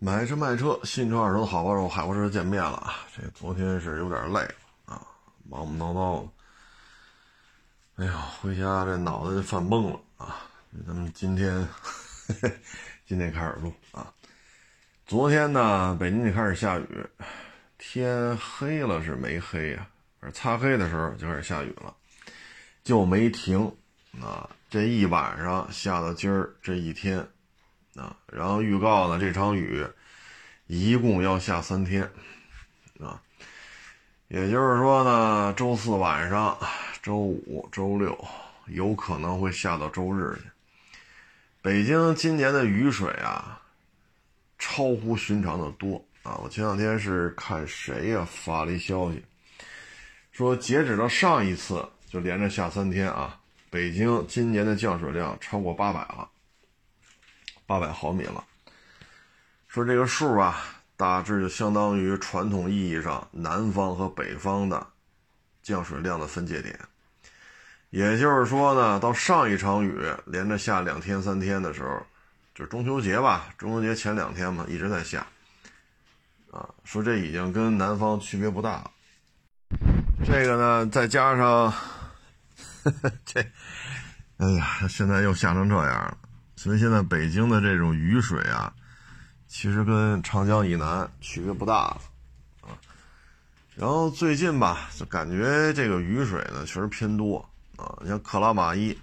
买车卖车，新车二手的好帮手，海博士见面了啊！这昨天是有点累了啊，忙忙叨叨的。哎呀，回家这脑袋就犯懵了啊！咱们今天今天开始录啊。昨天呢，北京就开始下雨，天黑了是没黑呀，擦黑的时候就开始下雨了，就没停啊！这一晚上下到今儿这一天。啊，然后预告呢，这场雨一共要下三天，啊，也就是说呢，周四晚上、周五、周六有可能会下到周日去。北京今年的雨水啊，超乎寻常的多啊！我前两天是看谁呀发了一消息，说截止到上一次就连着下三天啊，北京今年的降水量超过八百了。八百毫米了，说这个数啊，大致就相当于传统意义上南方和北方的降水量的分界点。也就是说呢，到上一场雨连着下两天三天的时候，就是中秋节吧，中秋节前两天嘛，一直在下。啊，说这已经跟南方区别不大了。这个呢，再加上 这，哎呀，现在又下成这样了。所以现在北京的这种雨水啊，其实跟长江以南区别不大了啊。然后最近吧，就感觉这个雨水呢确实偏多啊。你像克拉玛依，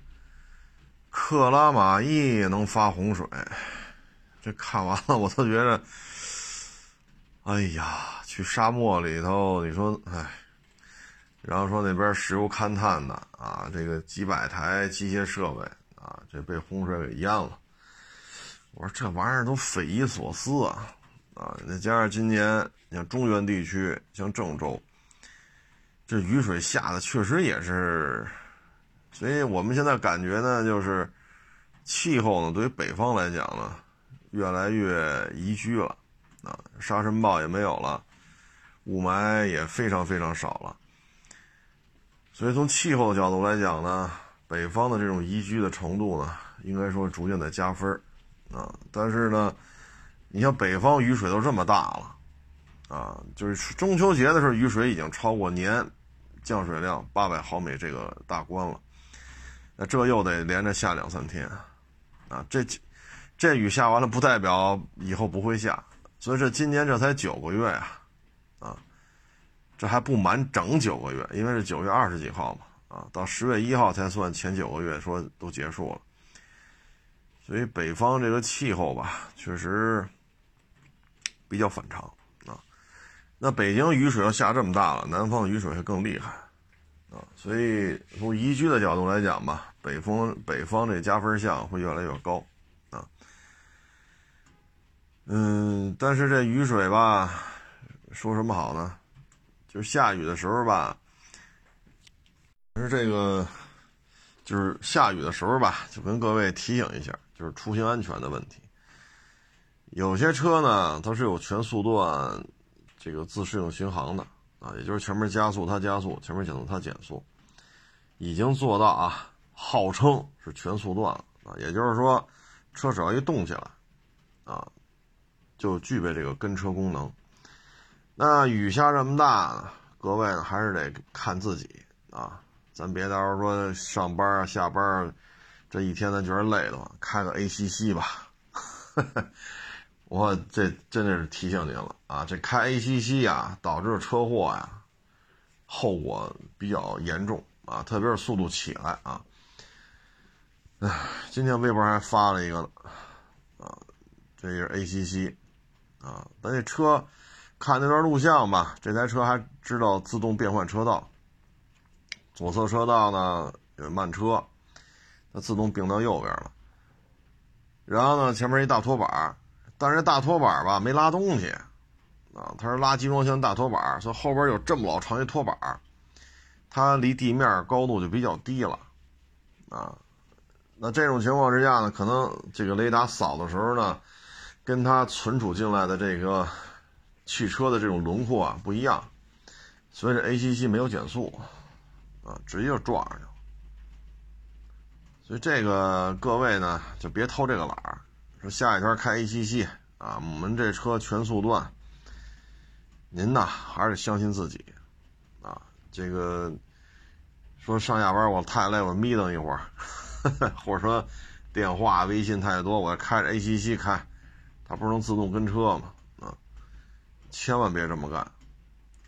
克拉玛依能发洪水，这看完了我都觉得，哎呀，去沙漠里头，你说，哎，然后说那边石油勘探的啊，这个几百台机械设备。啊，这被洪水给淹了。我说这玩意儿都匪夷所思啊！啊，再加上今年像中原地区，像郑州，这雨水下的确实也是，所以我们现在感觉呢，就是气候呢，对于北方来讲呢，越来越宜居了。啊，沙尘暴也没有了，雾霾也非常非常少了。所以从气候的角度来讲呢。北方的这种宜居的程度呢，应该说逐渐在加分啊。但是呢，你像北方雨水都这么大了，啊，就是中秋节的时候雨水已经超过年降水量八百毫米这个大关了，那这又得连着下两三天，啊，这这雨下完了不代表以后不会下，所以这今年这才九个月呀，啊，这还不满整九个月，因为是九月二十几号嘛。啊，到十月一号才算前九个月，说都结束了。所以北方这个气候吧，确实比较反常啊。那北京雨水要下这么大了，南方雨水会更厉害啊。所以从宜居的角度来讲吧，北风北方这加分项会越来越高啊。嗯，但是这雨水吧，说什么好呢？就是下雨的时候吧。其实这个就是下雨的时候吧，就跟各位提醒一下，就是出行安全的问题。有些车呢，它是有全速段这个自适应巡航的啊，也就是前面加速它加速，前面减速它减速，已经做到啊，号称是全速段了啊。也就是说，车只要一动起来啊，就具备这个跟车功能。那雨下这么大，各位呢还是得看自己啊。咱别到时候说上班啊、下班这一天咱觉得累的话，开个 ACC 吧。我这真的是提醒您了啊，这开 ACC 呀，导致车祸呀，后果比较严重啊，特别是速度起来啊。哎，今天微博还发了一个啊，这是 ACC 啊，咱这车看那段录像吧，这台车还知道自动变换车道。左侧车道呢有慢车，它自动并到右边了。然后呢，前面一大拖板，但是大拖板吧没拉东西，啊，它是拉集装箱大拖板，所以后边有这么老长一拖板，它离地面高度就比较低了，啊，那这种情况之下呢，可能这个雷达扫的时候呢，跟它存储进来的这个汽车的这种轮廓啊不一样，所以这 ACC 没有减速。啊，直接就撞上去了。所以这个各位呢，就别偷这个懒儿，说下雨天开 A 七七啊，我们这车全速段，您呐还是相信自己啊。这个说上下班我太累，我眯瞪一会儿，或者说电话、微信太多，我开着 A 七七开，它不是能自动跟车吗？啊，千万别这么干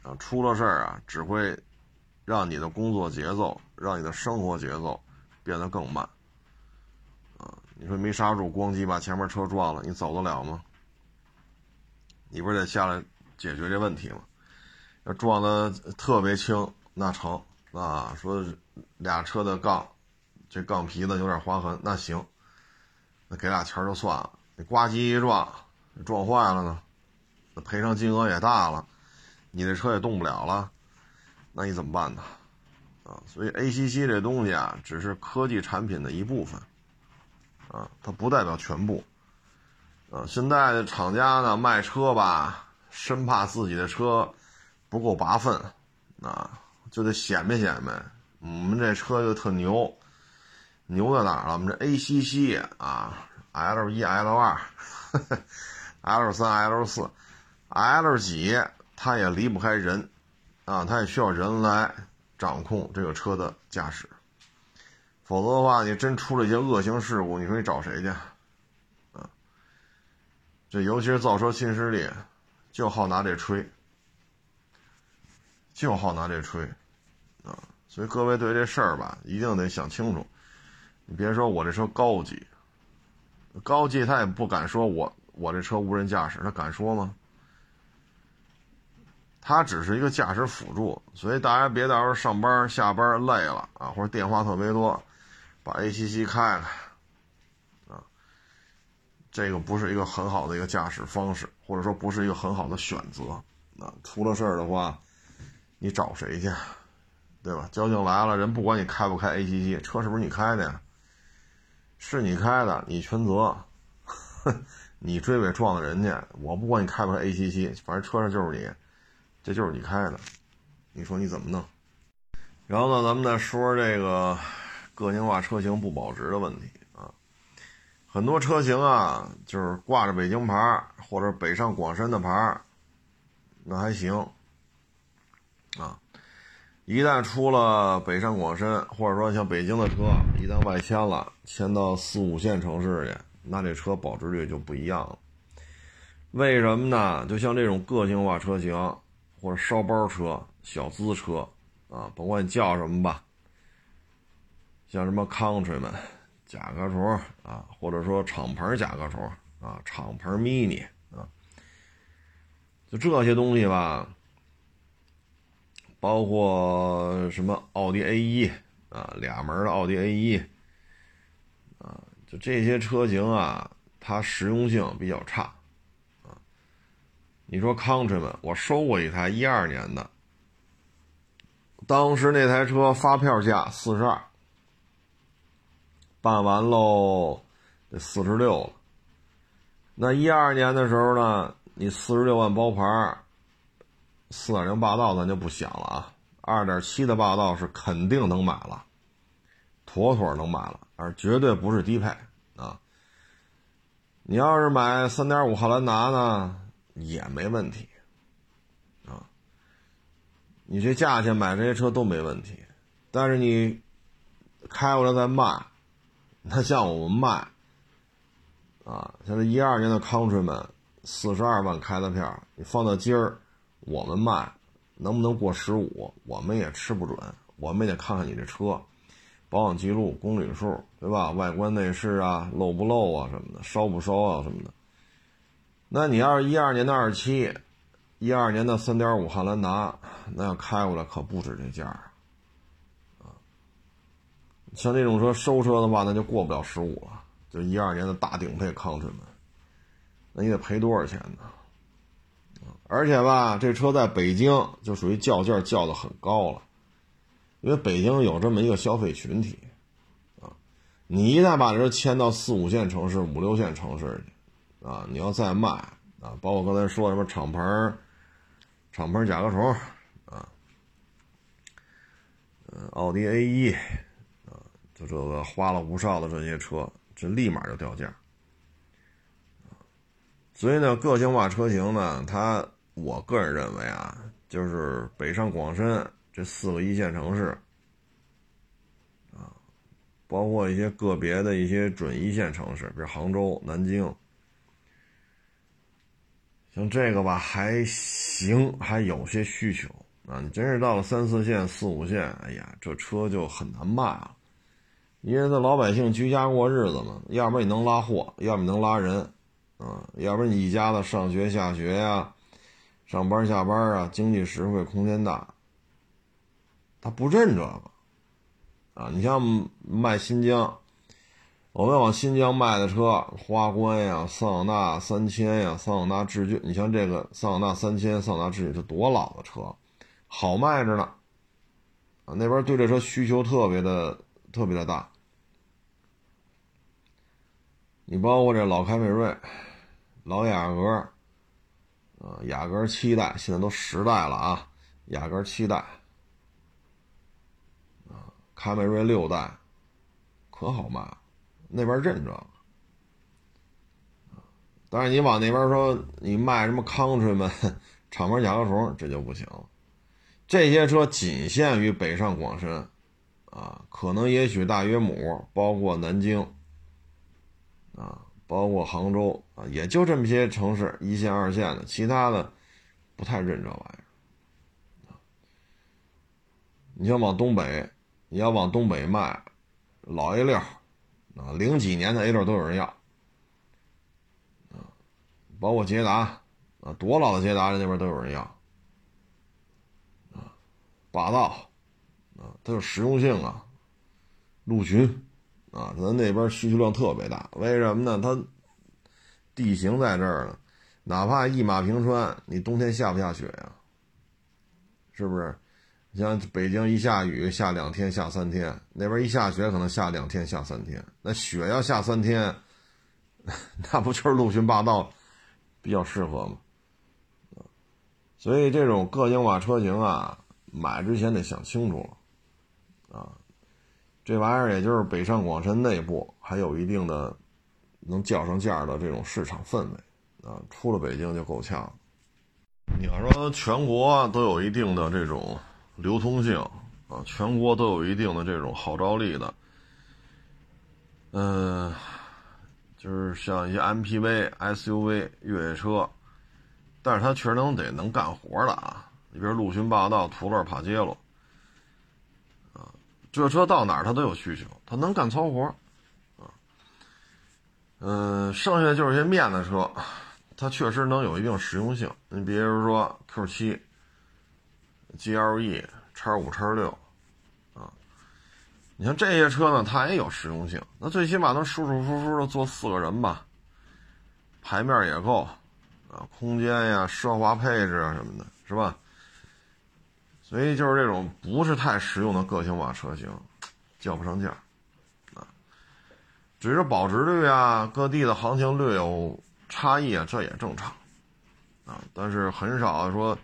啊！出了事儿啊，只会让你的工作节奏、让你的生活节奏变得更慢啊！你说没刹住，咣叽把前面车撞了，你走得了吗？你不是得下来解决这问题吗？要撞的特别轻，那成啊。说俩车的杠，这杠皮子有点划痕，那行，那给俩钱就算了。你呱唧一撞，撞坏了呢，那赔偿金额也大了，你这车也动不了了，那你怎么办呢？啊，所以 ACC 这东西啊，只是科技产品的一部分，啊，它不代表全部。呃，现在的厂家呢卖车吧，生怕自己的车不够拔分，啊，就得显摆显摆。我们这车就特牛，牛在哪儿了？我们这 ACC 啊，L 一、L 二、L 三、L 四、L 几，它也离不开人，啊，它也需要人来掌控这个车的驾驶，否则的话，你真出了一些恶性事故，你说你找谁去？啊这尤其是造车新势力，就好拿这吹，就好拿这吹，啊！所以各位对这事儿吧，一定得想清楚。你别说我这车高级，高级他也不敢说我我这车无人驾驶，他敢说吗？它只是一个驾驶辅助，所以大家别到时候上班下班累了啊，或者电话特别多，把 A C C 开开。啊这个不是一个很好的一个驾驶方式，或者说不是一个很好的选择。啊，出了事儿的话，你找谁去？对吧？交警来了，人不管你开不开 A C C 车，是不是你开的呀？是你开的，你全责。你追尾撞的人家，我不管你开不开 A C C，反正车上就是你，这就是你开的。你说你怎么弄？然后呢，咱们再说这个个性化车型不保值的问题啊。很多车型啊，就是挂着北京牌或者北上广深的牌那还行啊。一旦出了北上广深，或者说像北京的车，一旦外迁了，迁到四五线城市去，那这车保值率就不一样了。为什么呢？就像这种个性化车型或者烧包车、小资车啊，甭管你叫什么吧，像什么 Countryman。甲壳虫啊，或者说敞篷甲壳虫啊，敞篷 mini 啊，就这些东西吧，包括什么奥迪 A 一啊，俩门的奥迪 A 一啊，就这些车型啊，它实用性比较差。你说 Countryman，我收过一台一二年的，当时那台车发票价四十二。办完喽，得四十六了。那一二年的时候呢，你四十六万包牌，四点零霸道咱就不想了啊。二点七的霸道是肯定能买了，妥妥能买了，而绝对不是低配啊。你要是买三点五汉兰达呢，也没问题啊。你这价钱买这些车都没问题，但是你开过来再卖。他像我们卖，啊，像这一二年的 Countryman，四十二万开的票，你放到今儿，我们卖，能不能过十五，我们也吃不准，我们也得看看你这车，保养记录、公里数，对吧？外观内饰啊，漏不漏啊什么的，烧不烧啊什么的。那你要是一二年的二七，一二年的三点五汉兰达，那要开过来可不止这价啊。像这种车收车的话，那就过不了十五了。就一二年的大顶配康驰们，那你得赔多少钱呢？而且吧，这车在北京就属于叫价叫的很高了，因为北京有这么一个消费群体啊。你一旦把这迁到四五线城市、五六线城市去啊，你要再卖啊，包括刚才说什么敞篷、敞篷甲壳虫啊，奥迪 A 一。就这个花了无少的这些车，这立马就掉价所以呢，个性化车型呢，它我个人认为啊，就是北上广深这四个一线城市，啊，包括一些个别的一些准一线城市，比如杭州、南京，像这个吧还行，还有些需求啊。你真是到了三四线、四五线，哎呀，这车就很难卖了，因为这老百姓居家过日子嘛，要不然你能拉货，要么你能拉人。啊，要不然你一家子上学下学呀，上班下班啊，经济实惠，空间大。他不认这个，啊，你像卖新疆，我们往新疆卖的车，花冠呀、桑塔纳三千呀、桑塔纳致俊，你像这个桑塔纳三千、桑塔纳致俊，这多老的车，好卖着呢。啊，那边对这车需求特别的特别的大。你包括这老凯美瑞。老雅阁，啊，雅阁七代，现在都十代了啊，雅阁七代，啊，凯美瑞六代，可好卖了，那边认这个，但是你往那边说，你卖什么康吹们、敞篷甲壳虫，这就不行了。这些车仅限于北上广深，啊，可能也许大约母，包括南京，啊。包括杭州啊，也就这么些城市，一线、二线的，其他的不太认这玩意儿你要往东北，你要往东北卖，老一溜啊，零几年的 A 六都有人要啊，包括捷达啊，多老的捷达，那边都有人要啊，霸道啊，它有实用性啊，陆巡。啊，咱那边需求量特别大，为什么呢？它地形在这儿呢，哪怕一马平川，你冬天下不下雪呀？是不是？像北京一下雨下两天下三天，那边一下雪可能下两天下三天。那雪要下三天，那不就是陆巡霸道比较适合吗？所以这种个性化车型啊，买之前得想清楚了啊。这玩意儿也就是北上广深内部还有一定的能叫上价的这种市场氛围啊，出了北京就够呛。你要说全国都有一定的这种流通性啊，全国都有一定的这种号召力的，嗯，就是像一些 MPV、SUV 越野车，但是它确实能得能干活的啊，你比如陆巡霸道、途乐、帕杰罗。这车到哪儿它都有需求，它能干糙活。嗯，剩下就是些面子车，它确实能有一定实用性。你比如说 Q7、GLE、叉五、叉六啊，你像这些车呢，它也有实用性。那最起码能舒舒服服的坐四个人吧，排面也够啊，空间呀、奢华配置啊什么的，是吧？所以就是这种不是太实用的个性化车型，叫不上价，啊，只是保值率啊，各地的行情略有差异啊，这也正常，啊，但是很少说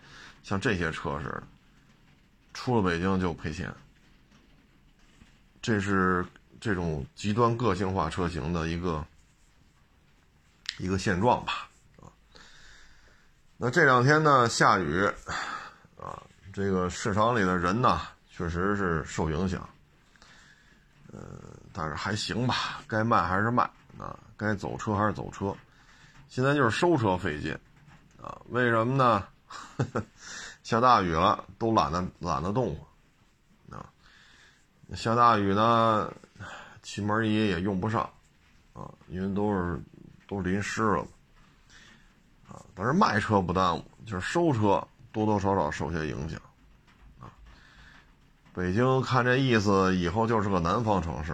像这些车似的，出了北京就赔钱，这是这种极端个性化车型的一个一个现状吧，啊，那这两天呢下雨，啊。这个市场里的人呢，确实是受影响，呃，但是还行吧，该卖还是卖啊，该走车还是走车。现在就是收车费劲啊，为什么呢？呵 呵下大雨了，都懒得懒得动啊。下大雨呢，气门仪也用不上啊，因为都是都淋湿了啊。但是卖车不耽误，就是收车。多多少少受些影响，啊，北京看这意思，以后就是个南方城市，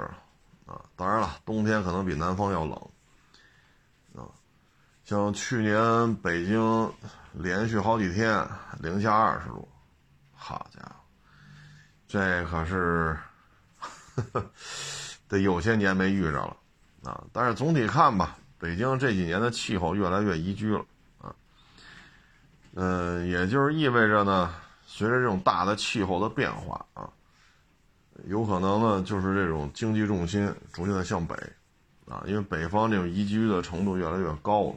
啊，当然了，冬天可能比南方要冷，啊，像去年北京连续好几天零下二十度，好家伙，这可是 得有些年没遇着了，啊，但是总体看吧，北京这几年的气候越来越宜居了啊。嗯，也就是意味着呢，随着这种大的气候的变化啊，有可能呢，就是这种经济重心逐渐的向北，啊，因为北方这种宜居的程度越来越高了，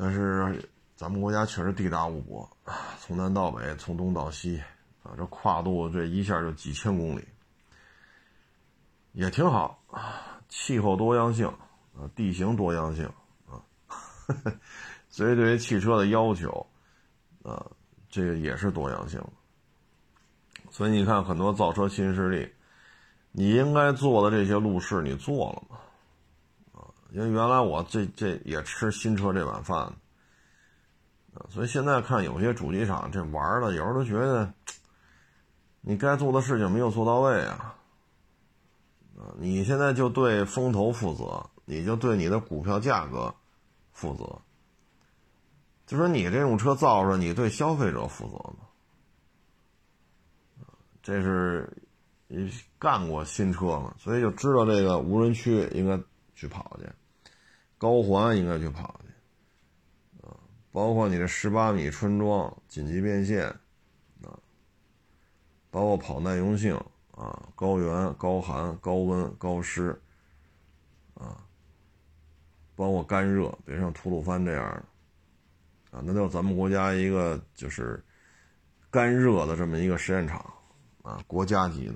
但是咱们国家确实地大物博，从南到北，从东到西，啊，这跨度这一下就几千公里，也挺好，气候多样性啊，地形多样性啊，所以对于汽车的要求，啊，这个也是多样性。所以你看，很多造车新势力，你应该做的这些路试，你做了吗？因为原来我这这也吃新车这碗饭，啊，所以现在看有些主机厂这玩的，有时候都觉得，你该做的事情没有做到位啊，啊，你现在就对风投负责，你就对你的股票价格负责，就说你这种车造出来，你对消费者负责吗？这是，干过新车嘛，所以就知道这个无人区应该去跑去，高环应该去跑去，啊，包括你这十八米穿桩紧急变线，啊，包括跑耐用性啊，高原、高寒、高温、高湿，啊，包括干热，别像吐鲁番这样的，啊，那叫咱们国家一个就是干热的这么一个实验场。啊，国家级的，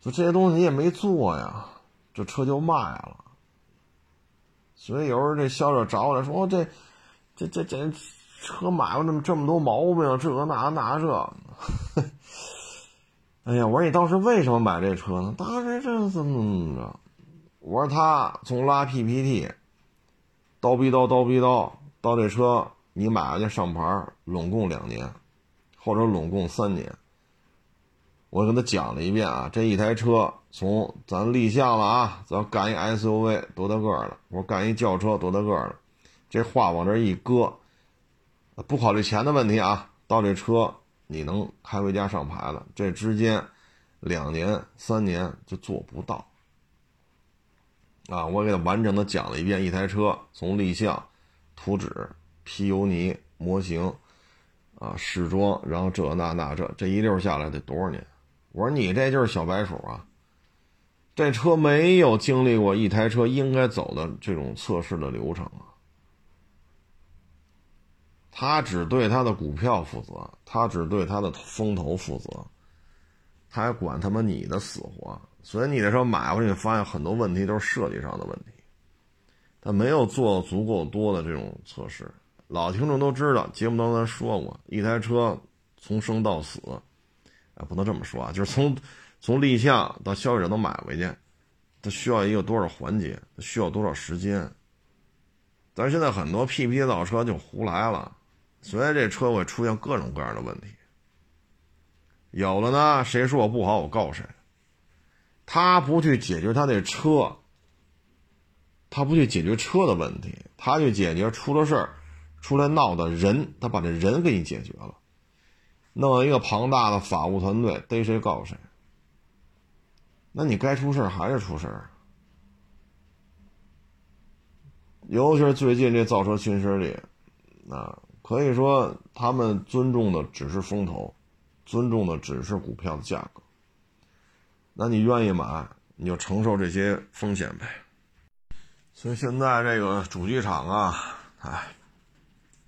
就这些东西你也没做呀，这车就卖了。所以有时候这销售找我来说：“这、这、这、这车买了这么这么多毛病，这那那这。”哎呀，我说你当时为什么买这车呢？当时这怎么怎么着？我说他从拉 PPT，叨逼叨叨逼叨到这车你买回去上牌，拢共两年。或者拢共三年，我跟他讲了一遍啊，这一台车从咱立项了啊，咱干一 SUV 多大个了，我干一轿车多大个了，这话往这一搁，不考虑钱的问题啊，到这车你能开回家上牌了，这之间两年三年就做不到啊，我给他完整的讲了一遍，一台车从立项、图纸、批油泥、模型。啊，试装，然后这那那这这一溜下来得多少年？我说你这就是小白鼠啊！这车没有经历过一台车应该走的这种测试的流程啊。他只对他的股票负责，他只对他的风投负责，他还管他妈你的死活？所以你这车买回去，发现很多问题都是设计上的问题，他没有做足够多的这种测试。老听众都知道，节目当中说过，一台车从生到死，啊，不能这么说啊，就是从从立项到消费者能买回去，它需要一个多少环节，需要多少时间。但是现在很多 PPT 造车就胡来了，所以这车会出现各种各样的问题。有了呢，谁说我不好，我告谁。他不去解决他那车，他不去解决车的问题，他去解决出了事儿。出来闹的人，他把这人给你解决了，弄一个庞大的法务团队，逮谁告谁。那你该出事还是出事儿，尤其是最近这造车新势力，啊，可以说他们尊重的只是风投，尊重的只是股票的价格。那你愿意买，你就承受这些风险呗。所以现在这个主机厂啊，哎。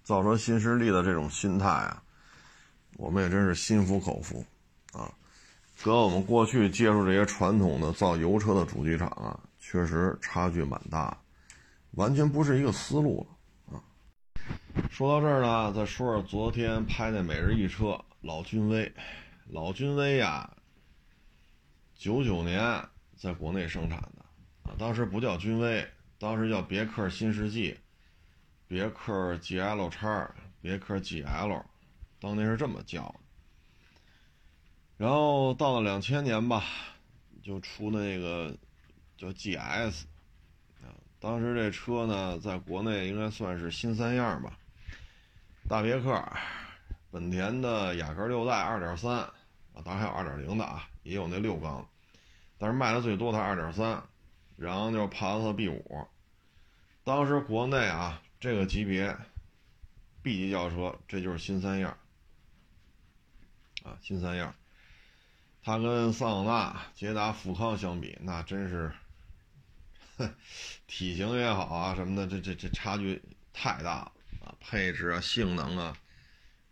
造车新势力的这种心态啊，我们也真是心服口服啊。跟我们过去接触这些传统的造油车的主机厂啊，确实差距蛮大，完全不是一个思路了啊。说到这儿呢，再说说昨天拍那每日一车老君威，老君威呀，九九年在国内生产的啊，当时不叫君威，当时叫别克新世纪。别克 GL 叉，别克 GL，当年是这么叫的。然后到了两千年吧，就出那个叫 GS，啊，当时这车呢，在国内应该算是新三样吧。大别克，本田的雅阁六代二点三，啊，当然还有二点零的啊，也有那六缸，但是卖的最多的二点三，然后就是帕萨特 B 五，当时国内啊。这个级别，B 级轿车，这就是新三样啊，新三样它跟桑塔纳、捷达、富康相比，那真是体型也好啊什么的，这这这差距太大了啊，配置啊、性能啊、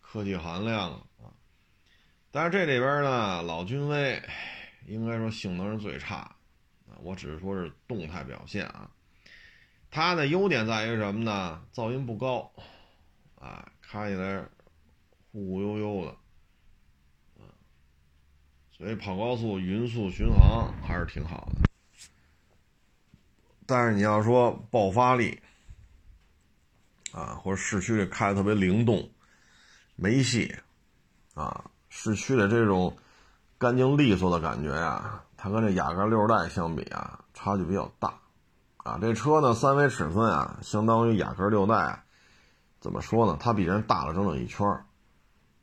科技含量啊。但是这里边呢，老君威应该说性能是最差，我只是说是动态表现啊。它的优点在于什么呢？噪音不高，啊，开起来忽忽悠悠的，所以跑高速匀速巡航还是挺好的。但是你要说爆发力，啊，或者市区里开的特别灵动，没戏，啊，市区的这种干净利索的感觉呀，它跟这雅阁六代相比啊，差距比较大。啊，这车呢，三维尺寸啊，相当于雅阁六代，怎么说呢？它比人大了整整一圈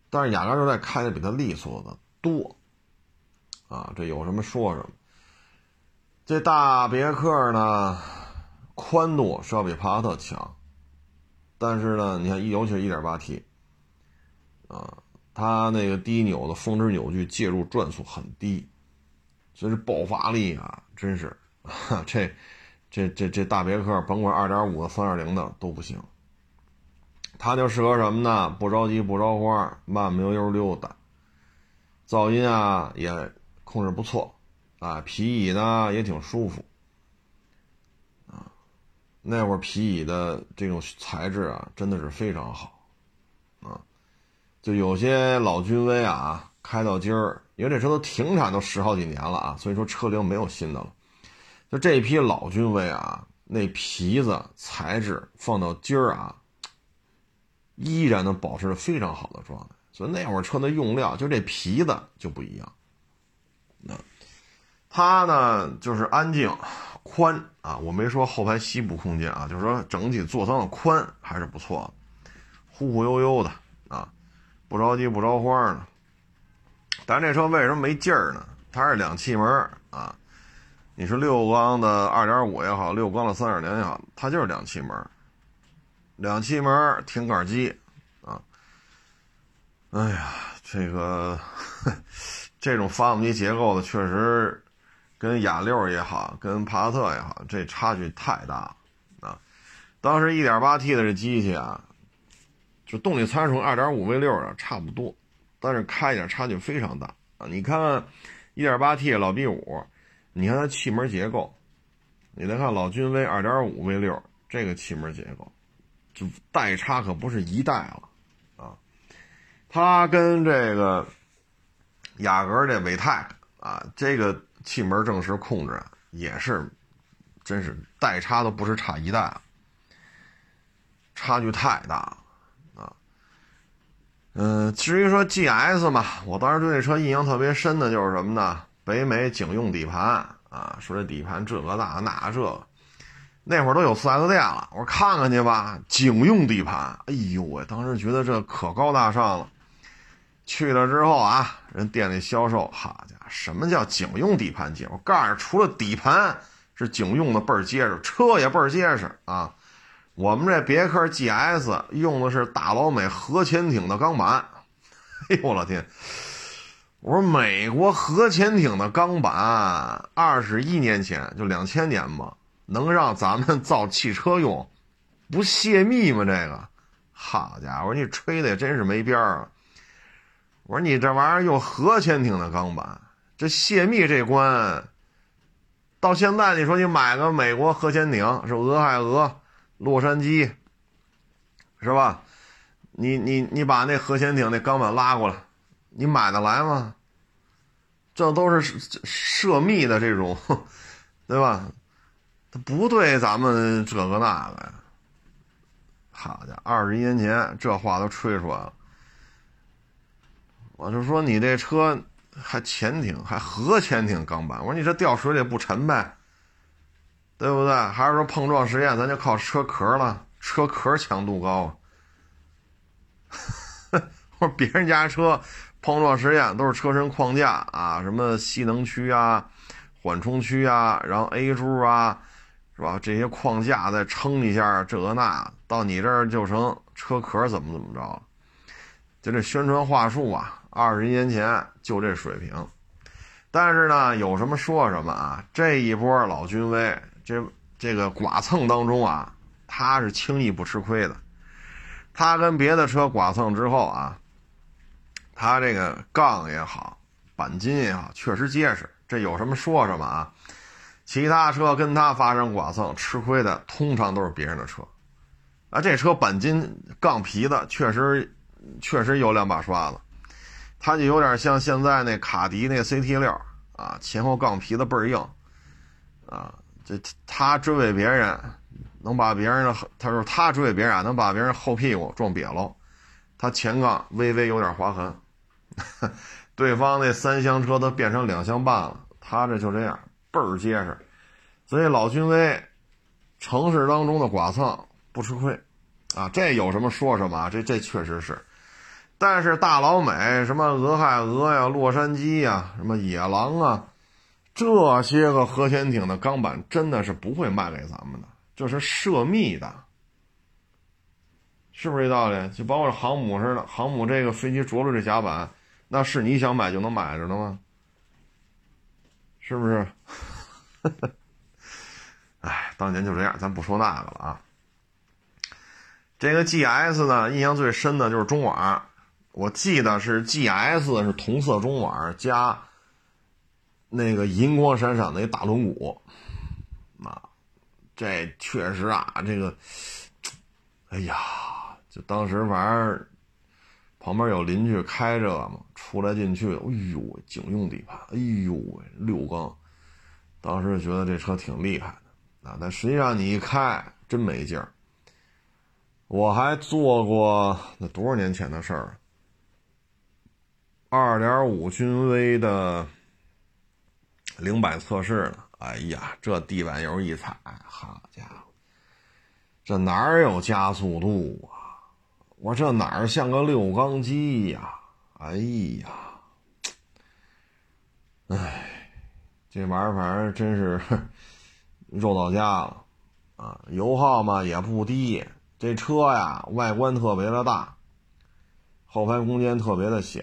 但是雅阁六代开的比它利索的多，啊，这有什么说什么。这大别克呢，宽度是要比帕萨特强，但是呢，你看，尤其是一点八 T，啊，它那个低扭的峰值扭矩介入转速很低，所以这爆发力啊，真是这。这这这大别克，甭管二点五的、三点零的都不行，它就适合什么呢？不着急不着慌，慢慢悠悠溜达。噪音啊也控制不错，啊，皮椅呢也挺舒服，啊，那会儿皮椅的这种材质啊真的是非常好，啊，就有些老君威啊开到今儿，因为这车都停产都十好几年了啊，所以说车龄没有新的了。就这批老君威啊，那皮子材质放到今儿啊，依然能保持着非常好的状态。所以那会儿车的用料，就这皮子就不一样。那它呢，就是安静、宽啊。我没说后排膝部空间啊，就是说整体座舱的宽还是不错，忽忽悠悠的啊，不着急不着慌的。但这车为什么没劲儿呢？它是两气门啊。你是六缸的二点五也好，六缸的三点零也好，它就是两气门，两气门挺杆机啊。哎呀，这个这种发动机结构的确实跟雅六也好，跟帕萨特也好，这差距太大了啊。当时一点八 T 的这机器啊，就动力参数二点五 V 六啊差不多，但是开起来差距非常大啊。你看看一点八 T 老 B 五。你看它气门结构，你再看老君威2.5 V6 这个气门结构，就代差可不是一代了啊！它跟这个雅阁这伟泰啊，这个气门正时控制也是，真是代差都不是差一代了，差距太大了啊！嗯，至于说 GS 嘛，我当时对这车印象特别深的就是什么呢？北美警用底盘啊，说这底盘这个那那这个，那会儿都有四 S 店了，我说看看去吧。警用底盘，哎呦喂，当时觉得这可高大上了。去了之后啊，人店里销售，好家伙，什么叫警用底盘结？我告诉你，除了底盘是警用的倍儿结实，车也倍儿结实啊。我们这别克 GS 用的是大老美核潜艇的钢板，哎呦我的天！我说美国核潜艇的钢板，二十一年前就两千年吧，能让咱们造汽车用，不泄密吗？这个，好家伙，你吹的也真是没边儿啊！我说你这玩意儿用核潜艇的钢板，这泄密这关，到现在你说你买个美国核潜艇，是俄亥俄、洛杉矶，是吧？你你你把那核潜艇那钢板拉过来。你买得来吗？这都是涉密的这种，对吧？他不对咱们这个那个呀。好家伙，二十一年前这话都吹出来了。我就说你这车还潜艇，还核潜艇钢板，我说你这掉水里不沉呗，对不对？还是说碰撞实验咱就靠车壳了？车壳强度高。我说别人家车。碰撞实验都是车身框架啊，什么吸能区啊、缓冲区啊，然后 A 柱啊，是吧？这些框架再撑一下，这个那到你这儿就成车壳怎么怎么着了？就这宣传话术啊，二十一年前就这水平。但是呢，有什么说什么啊，这一波老君威，这这个剐蹭当中啊，他是轻易不吃亏的。他跟别的车剐蹭之后啊，他这个杠也好，钣金也好，确实结实。这有什么说什么啊。其他车跟他发生剐蹭吃亏的，通常都是别人的车。啊，这车钣金杠皮的，确实确实有两把刷子。它就有点像现在那卡迪那 CT 六啊，前后杠皮子倍儿硬啊。这他追尾别人，能把别人的他说他追尾别人能把别人后屁股撞瘪了，他前杠微微有点划痕，对方那三厢车都变成两厢半了，他这就这样倍儿结实，所以老君威城市当中的剐蹭不吃亏啊，这有什么说什么啊，这这确实是，但是大老美什么俄亥俄呀、洛杉矶呀、什么野狼啊。这些个核潜艇的钢板真的是不会卖给咱们的，这是涉密的，是不是这道理？就包括航母似的，航母这个飞机着陆这甲板，那是你想买就能买着的吗？是不是？哎，当年就这样，咱不说那个了啊。这个 GS 呢，印象最深的就是中网，我记得是 GS 是同色中网加。那个银光闪闪的一大轮毂，啊，这确实啊，这个，哎呀，就当时反正旁边有邻居开着嘛，出来进去，哎呦，警用底盘，哎呦喂，六缸，当时觉得这车挺厉害的啊，但实际上你一开真没劲儿。我还做过那多少年前的事儿，二点五君威的。零百测试呢？哎呀，这地板油一踩，好家伙，这哪有加速度啊？我这哪儿像个六缸机呀？哎呀，哎，这玩意儿反正真是 肉到家了啊！油耗嘛也不低，这车呀外观特别的大，后排空间特别的小。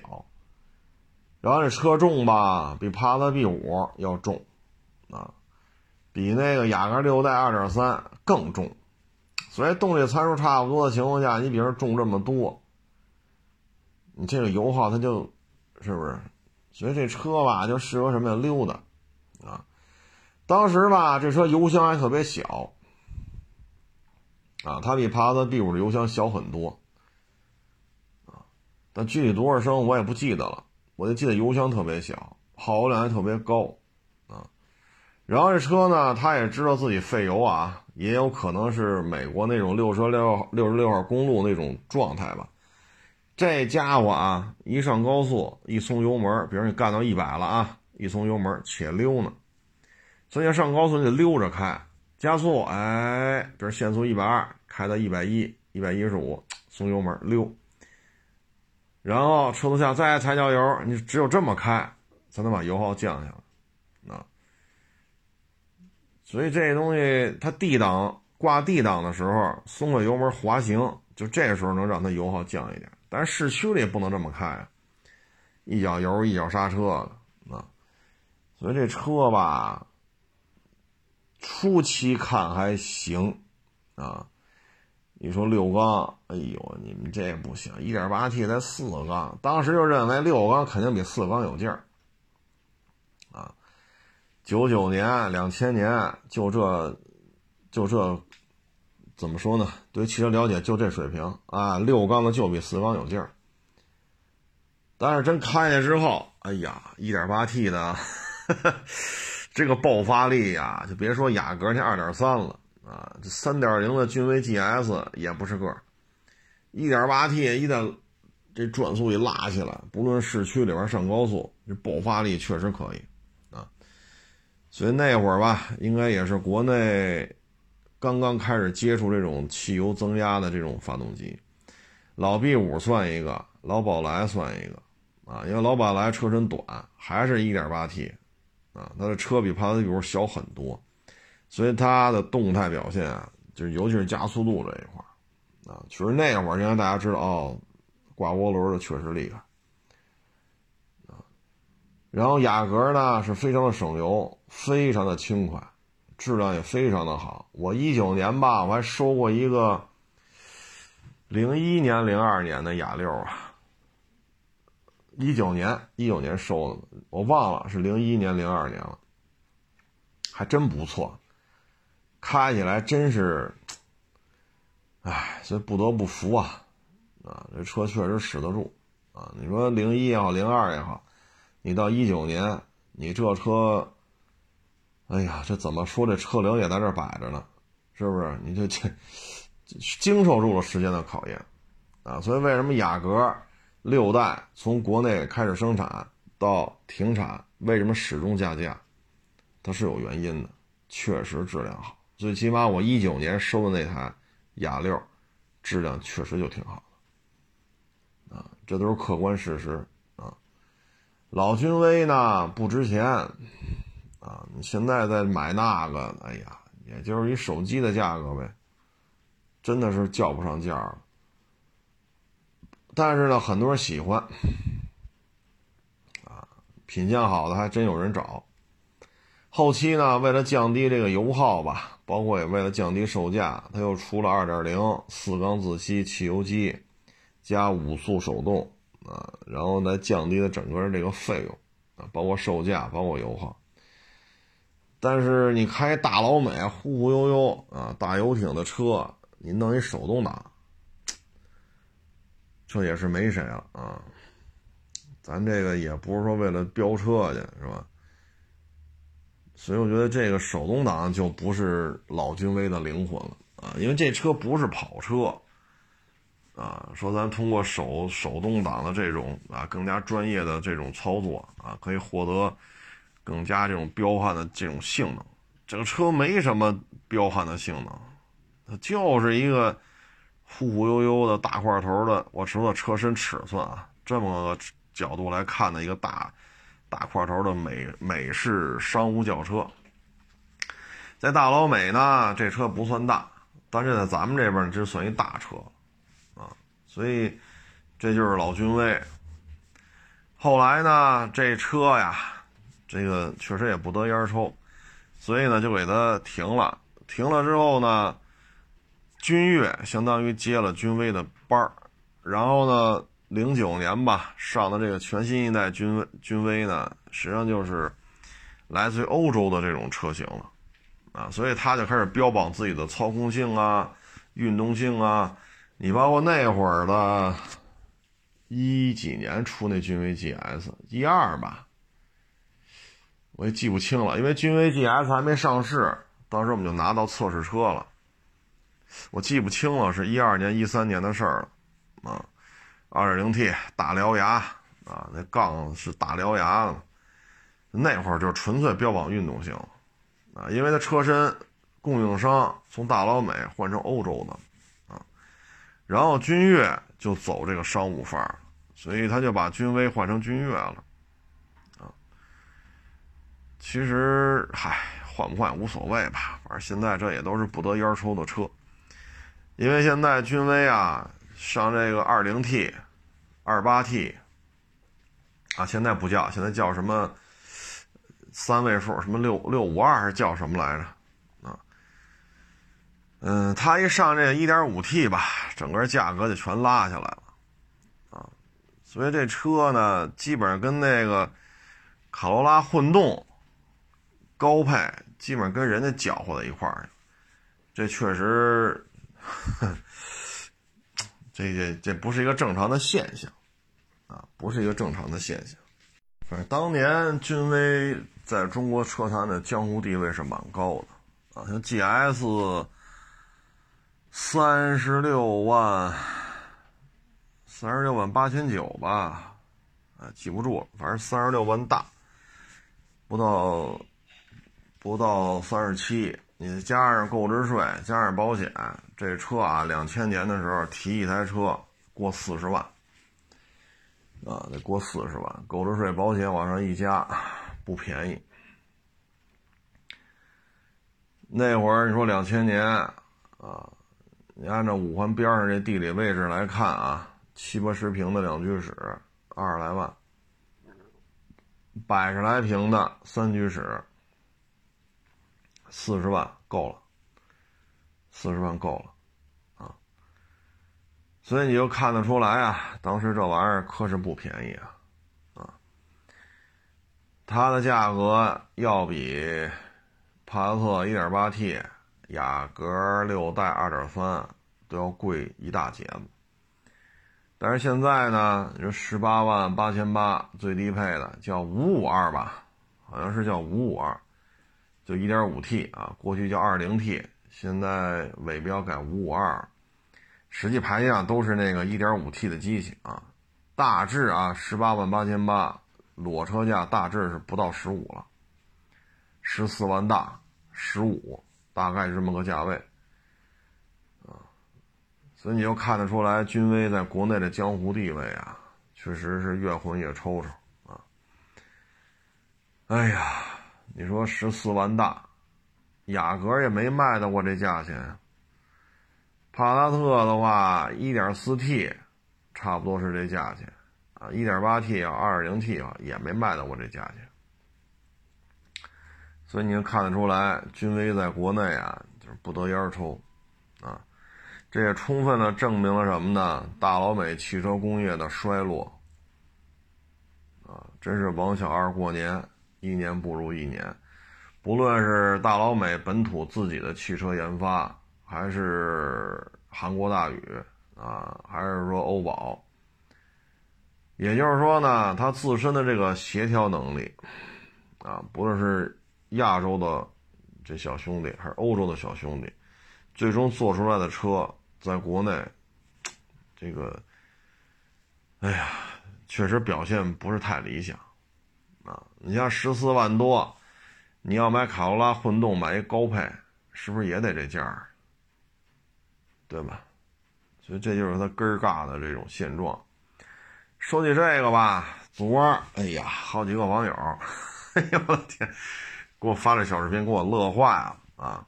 然后这车重吧，比帕萨特 B 五要重，啊，比那个雅阁六代二点三更重，所以动力参数差不多的情况下，你比如重这么多，你这个油耗它就，是不是？所以这车吧就适合什么呀？溜达，啊，当时吧这车油箱还特别小，啊，它比帕萨特 B 五的油箱小很多，啊，但具体多少升我也不记得了。我就记得油箱特别小，耗油量还特别高，啊，然后这车呢，他也知道自己费油啊，也有可能是美国那种六十六六十六号公路那种状态吧。这家伙啊，一上高速一松油门，比如你干到一百了啊，一松油门且溜呢，所以要上高速你得溜着开，加速，哎，比如限速一百二，开到一百一、一百一十五，松油门溜。然后车头下再踩脚油，你只有这么开，才能把油耗降下来，啊。所以这东西它 D 档挂 D 档的时候，松了油门滑行，就这时候能让它油耗降一点。但是市区里不能这么开，一脚油一脚刹车的啊。所以这车吧，初期看还行啊。你说六缸，哎呦，你们这不行，一点八 T 才四缸，当时就认为六缸肯定比四缸有劲儿，啊，九九年、两千年就这，就这，怎么说呢？对汽车了解就这水平啊，六缸的就比四缸有劲儿。但是真开下之后，哎呀，一点八 T 的，这个爆发力呀，就别说雅阁那二点三了。啊，这三点零的君威 GS 也不是个儿，一点八 T 一旦这转速一拉起来，不论市区里边上高速，这爆发力确实可以啊。所以那会儿吧，应该也是国内刚刚开始接触这种汽油增压的这种发动机，老 B 五算一个，老宝来算一个啊，因为老宝来车身短，还是一点八 T 啊，它的车比帕萨特 B 五小很多。所以它的动态表现啊，就是尤其是加速度这一块啊，确实那会儿应该大家知道哦，挂涡轮的确实厉害啊。然后雅阁呢是非常的省油，非常的轻快，质量也非常的好。我一九年吧，我还收过一个零一年、零二年的雅六啊，一九年一九年收的，我忘了是零一年、零二年了，还真不错，开起来真是，哎，所以不得不服啊，啊，这车确实使得住啊。你说零一也好，零二也好，你到一九年，你这车。哎呀，这怎么说？这车龄也在这摆着呢，是不是？你这这经受住了时间的考验啊！所以为什么雅阁六代从国内开始生产到停产，为什么始终加价？它是有原因的，确实质量好。最起码我一九年收的那台雅六，质量确实就挺好的啊，这都是客观事实啊。老君威呢不值钱。啊，你现在再买那个，哎呀，也就是一手机的价格呗，真的是叫不上价了。但是呢，很多人喜欢，啊，品相好的还真有人找。后期呢，为了降低这个油耗吧，包括也为了降低售价，它又出了2.0四缸自吸汽油机，加五速手动，啊，然后来降低了整个这个费用，啊，包括售价，包括油耗。但是你开大老美忽忽悠悠啊，大游艇的车，你弄一手动挡，这也是没谁了啊。咱这个也不是说为了飙车去，是吧？所以我觉得这个手动挡就不是老君威的灵魂了啊，因为这车不是跑车啊。说咱通过手手动挡的这种啊更加专业的这种操作啊，可以获得。更加这种彪悍的这种性能，这个车没什么彪悍的性能，它就是一个忽忽悠悠的大块头的。我说的车身尺寸啊，这么个角度来看的一个大大块头的美美式商务轿车，在大老美呢，这车不算大，但是在咱们这边这算一大车啊，所以这就是老君威。后来呢，这车呀。这个确实也不得烟抽，所以呢就给他停了。停了之后呢，君越相当于接了君威的班儿，然后呢，零九年吧上的这个全新一代君威君威呢，实际上就是来自于欧洲的这种车型了啊，所以他就开始标榜自己的操控性啊、运动性啊。你包括那会儿的，一几年出那君威 GS 一二吧。我也记不清了，因为君威 GS 还没上市，当时我们就拿到测试车了。我记不清了，是一二年、一三年的事儿了。啊，2.0T 大獠牙啊，那杠是大獠牙的，那会儿就纯粹标榜运动性啊，因为它车身供应商从大老美换成欧洲的啊，然后君越就走这个商务范儿，所以他就把君威换成君越了。其实，嗨，换不换无所谓吧，反正现在这也都是不得烟抽的车。因为现在君威啊，上这个二零 T、二八 T 啊，现在不叫，现在叫什么三位数，什么六六五二是叫什么来着？啊，嗯，他一上这个一点五 T 吧，整个价格就全拉下来了啊。所以这车呢，基本上跟那个卡罗拉混动。高配基本上跟人家搅和在一块儿，这确实，这这这不是一个正常的现象，啊，不是一个正常的现象。反正当年君威在中国车坛的江湖地位是蛮高的，啊，像 GS 三十六万，三十六万八千九吧，啊，记不住了，反正三十六万大，不到。不到三十七，你加上购置税，加上保险，这车啊，两千年的时候提一台车过四十万，啊，得过四十万，购置税、保险往上一加，不便宜。那会儿你说两千年啊，你按照五环边上这地理位置来看啊，七八十平的两居室二十来万，百十来平的三居室。四十万够了，四十万够了，啊，所以你就看得出来啊，当时这玩意儿可是不便宜啊，啊，它的价格要比帕萨特 1.8T、雅阁六代2.3都要贵一大截子。但是现在呢，这十八万八千八最低配的叫五五二吧，好像是叫五五二，就一点五 T 啊，过去叫二零 T，现在尾标改五五二，实际排量都是那个一点五 T 的机器啊，大致啊十八万八千八，裸车价大致是不到十五了，十四万大，十五大概是这么个价位。所以你就看得出来，君威在国内的江湖地位啊，确实是越混越抽抽啊。哎呀，你说十四万大，雅阁也没卖到过这价钱。帕萨特的话，一点四 T，差不多是这价钱啊。一点八 T 啊，二点零 T 啊，也没卖到过这价钱。所以你能看得出来，君威在国内啊，就是不得烟抽啊。这也充分的证明了什么呢？大老美汽车工业的衰落，啊，真是王小二过年，一年不如一年。不论是大老美本土自己的汽车研发，还是韩国大宇，啊，还是说欧宝，也就是说呢，它自身的这个协调能力，啊，不论是亚洲的这小兄弟，还是欧洲的小兄弟，最终做出来的车。在国内，这个，哎呀，确实表现不是太理想，你像十四万多，你要买卡罗拉混动，买一高配，是不是也得这价儿？对吧？所以这就是它根儿尬的这种现状。说起这个吧，昨儿，哎呀，好几个网友，哎呦我的天，给我发这小视频，给我乐坏了啊！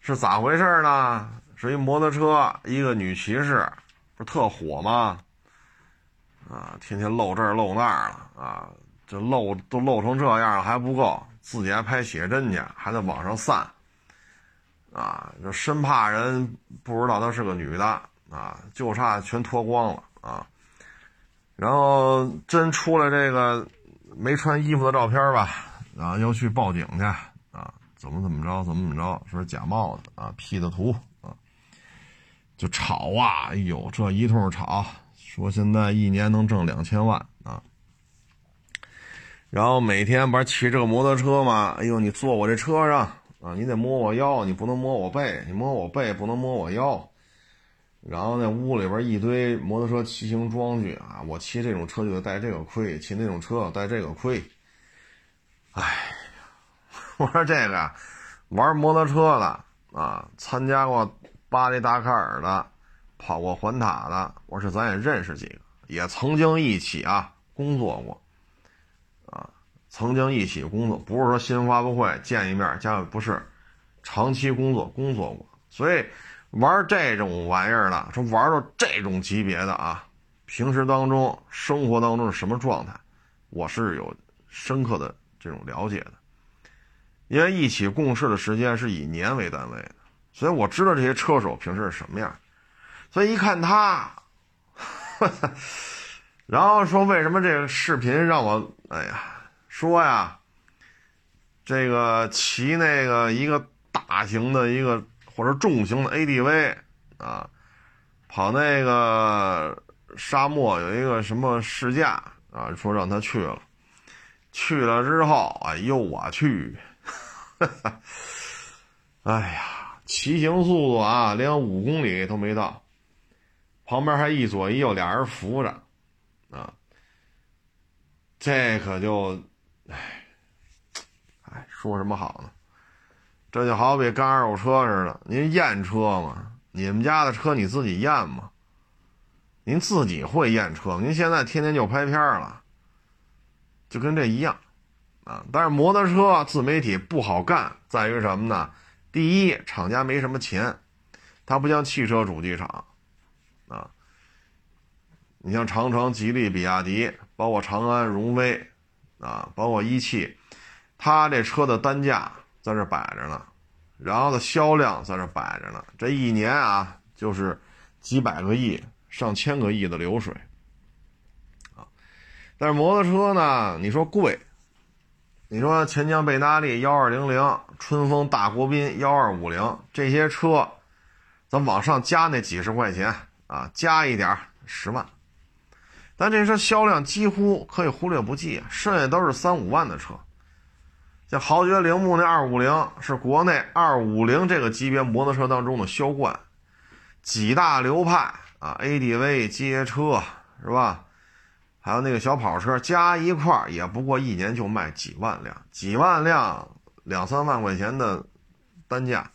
是咋回事呢？是一摩托车，一个女骑士，不是特火吗？啊，天天露这儿露那儿了啊，这露都露成这样了还不够，自己还拍写真去，还在网上散，啊，就生怕人不知道她是个女的啊，就差全脱光了啊。然后真出来这个没穿衣服的照片吧，然后又去报警去啊，怎么怎么着，怎么怎么着，说假冒的啊，P 的图啊。就吵啊！哎呦，这一通吵，说现在一年能挣两千万。然后每天不是骑这个摩托车吗？哎呦，你坐我这车上啊，你得摸我腰，你不能摸我背，你摸我背不能摸我腰。然后那屋里边一堆摩托车骑行装具啊，我骑这种车就得戴这个盔，骑那种车要戴这个盔。哎，我说这个玩摩托车的啊，参加过。巴黎达喀尔的，跑过环塔的，我说咱也认识几个，也曾经一起啊工作过，曾经一起工作，不是说新闻发布会见一面，加不是，长期工作工作过，所以玩这种玩意儿的，说玩到这种级别的啊，平时当中生活当中是什么状态，我是有深刻的这种了解的，因为一起共事的时间是以年为单位的。所以我知道这些车手平时是什么样，所以一看他，然后说为什么这个视频让我哎呀说呀，这个骑那个一个大型的一个或者重型的 ADV 啊，跑那个沙漠有一个什么试驾啊，说让他去了，去了之后，哎呦我去，哎呀。骑行速度啊，连五公里都没到，旁边还一左一右俩人扶着，啊，这可就，哎，哎，说什么好呢？这就好比干二手车似的，您验车吗？你们家的车你自己验吗？您自己会验车？您现在天天就拍片了，就跟这一样，啊，但是摩托车自媒体不好干，在于什么呢？第一，厂家没什么钱，它不像汽车主机厂，啊，你像长城、吉利、比亚迪，包括长安、荣威，啊，包括一汽，它这车的单价在这摆着呢，然后的销量在这摆着呢，这一年啊就是几百个亿、上千个亿的流水啊。但是摩托车呢，你说贵，你说钱江贝纳利幺二零零、春风大国宾幺二五零这些车，咱往上加那几十块钱啊，加一点十万。但这车销量几乎可以忽略不计，剩下都是三五万的车。像豪爵铃木那二五零是国内二五零这个级别摩托车当中的销冠，几大流派啊，ADV 街车是吧？还有那个小跑车加一块也不过一年就卖几万辆，几万辆两三万块钱的单价。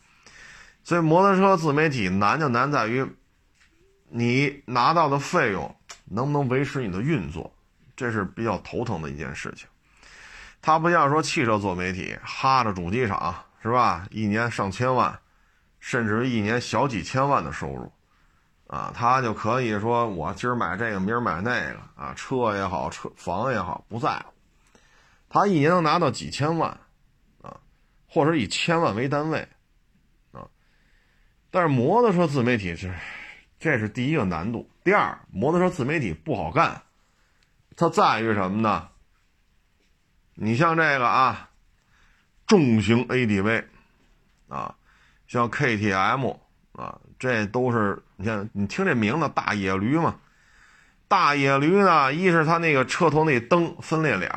所以摩托车自媒体难就难在于，你拿到的费用。能不能维持你的运作，这是比较头疼的一件事情。它不像说汽车做媒体，哈着主机厂是吧？一年上千万，甚至一年小几千万的收入，啊，他就可以说我今儿买这个，明儿买那个啊，车也好，车房也好，不在乎。他一年能拿到几千万，啊，或者以千万为单位，啊。但是摩托车自媒体是。这是第一个难度。第二，摩托车自媒体不好干，它在于什么呢？你像这个啊，重型 ADV，啊，像 KTM 啊，这都是你看，你听这名字，大野驴嘛。大野驴呢，一是它那个车头那灯分裂脸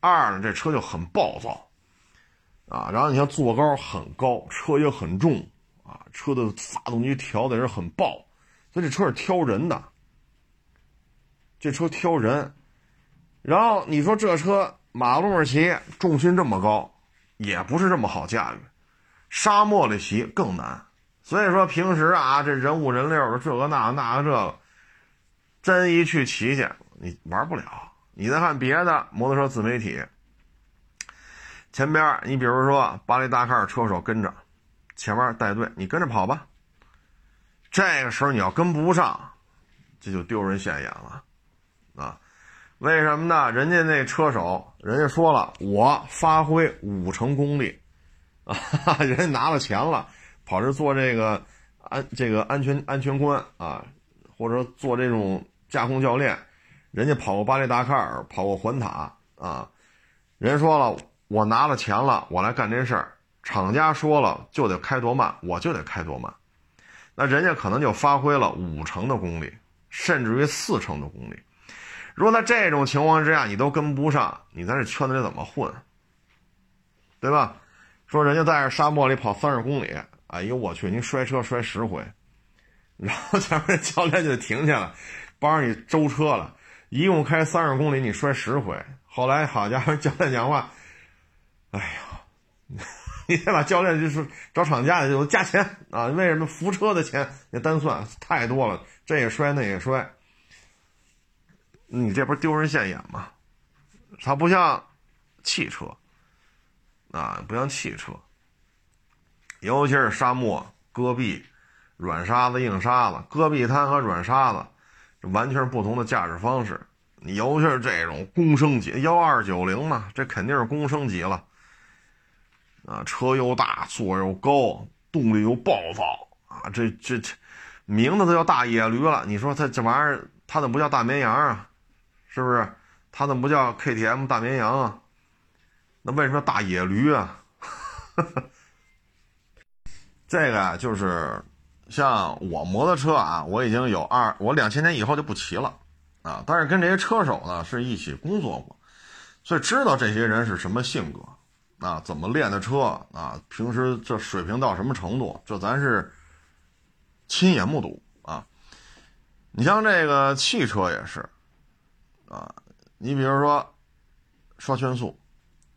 二呢这车就很暴躁，啊，然后你像坐高很高，车也很重，啊，车的发动机调的是很爆。所以这车是挑人的，这车挑人，然后你说这车马路上骑，重心这么高，也不是这么好驾驭，沙漠里骑更难。所以说平时啊，这人五人六的这个那个那个这个，真一去骑去，你玩不了。你再看别的摩托车自媒体，前边你比如说巴黎大卡车手跟着，前面带队，你跟着跑吧。这个时候你要跟不上，这就丢人现眼了，啊？为什么呢？人家那车手，人家说了，我发挥五成功力，啊，人家拿了钱了，跑这做这个安这个安全安全官啊，或者做这种驾控教练，人家跑过巴黎达喀尔，跑过环塔啊，人家说了，我拿了钱了，我来干这事儿，厂家说了就得开多慢，我就得开多慢。那人家可能就发挥了五成的功力，甚至于四成的功力。如果在这种情况之下你都跟不上，你在这圈子里怎么混？对吧？说人家在这沙漠里跑三十公里，哎呦我去，您摔车摔十回，然后前面教练就停下来，帮着你周车了。一共开三十公里，你摔十回。后来好家伙，教练讲话，哎呀。你再把教练就是找厂家就加钱啊？为什么扶车的钱那单算太多了？这也摔那也摔，你这不是丢人现眼吗？它不像汽车啊，不像汽车，尤其是沙漠戈壁、软沙子、硬沙子、戈壁滩和软沙子，完全是不同的驾驶方式。你尤其是这种公升级幺二九零嘛，这肯定是公升级了。啊，车又大，座又高，动力又暴躁啊！这这这，名字都叫大野驴了。你说它这玩意儿，它怎么不叫大绵羊啊？是不是？它怎么不叫 KTM 大绵羊啊？那为什么大野驴啊？这个啊，就是像我摩托车啊，我已经有二，我两千年以后就不骑了啊。但是跟这些车手呢是一起工作过，所以知道这些人是什么性格。啊，怎么练的车啊？平时这水平到什么程度？这咱是亲眼目睹啊！你像这个汽车也是啊，你比如说刷圈速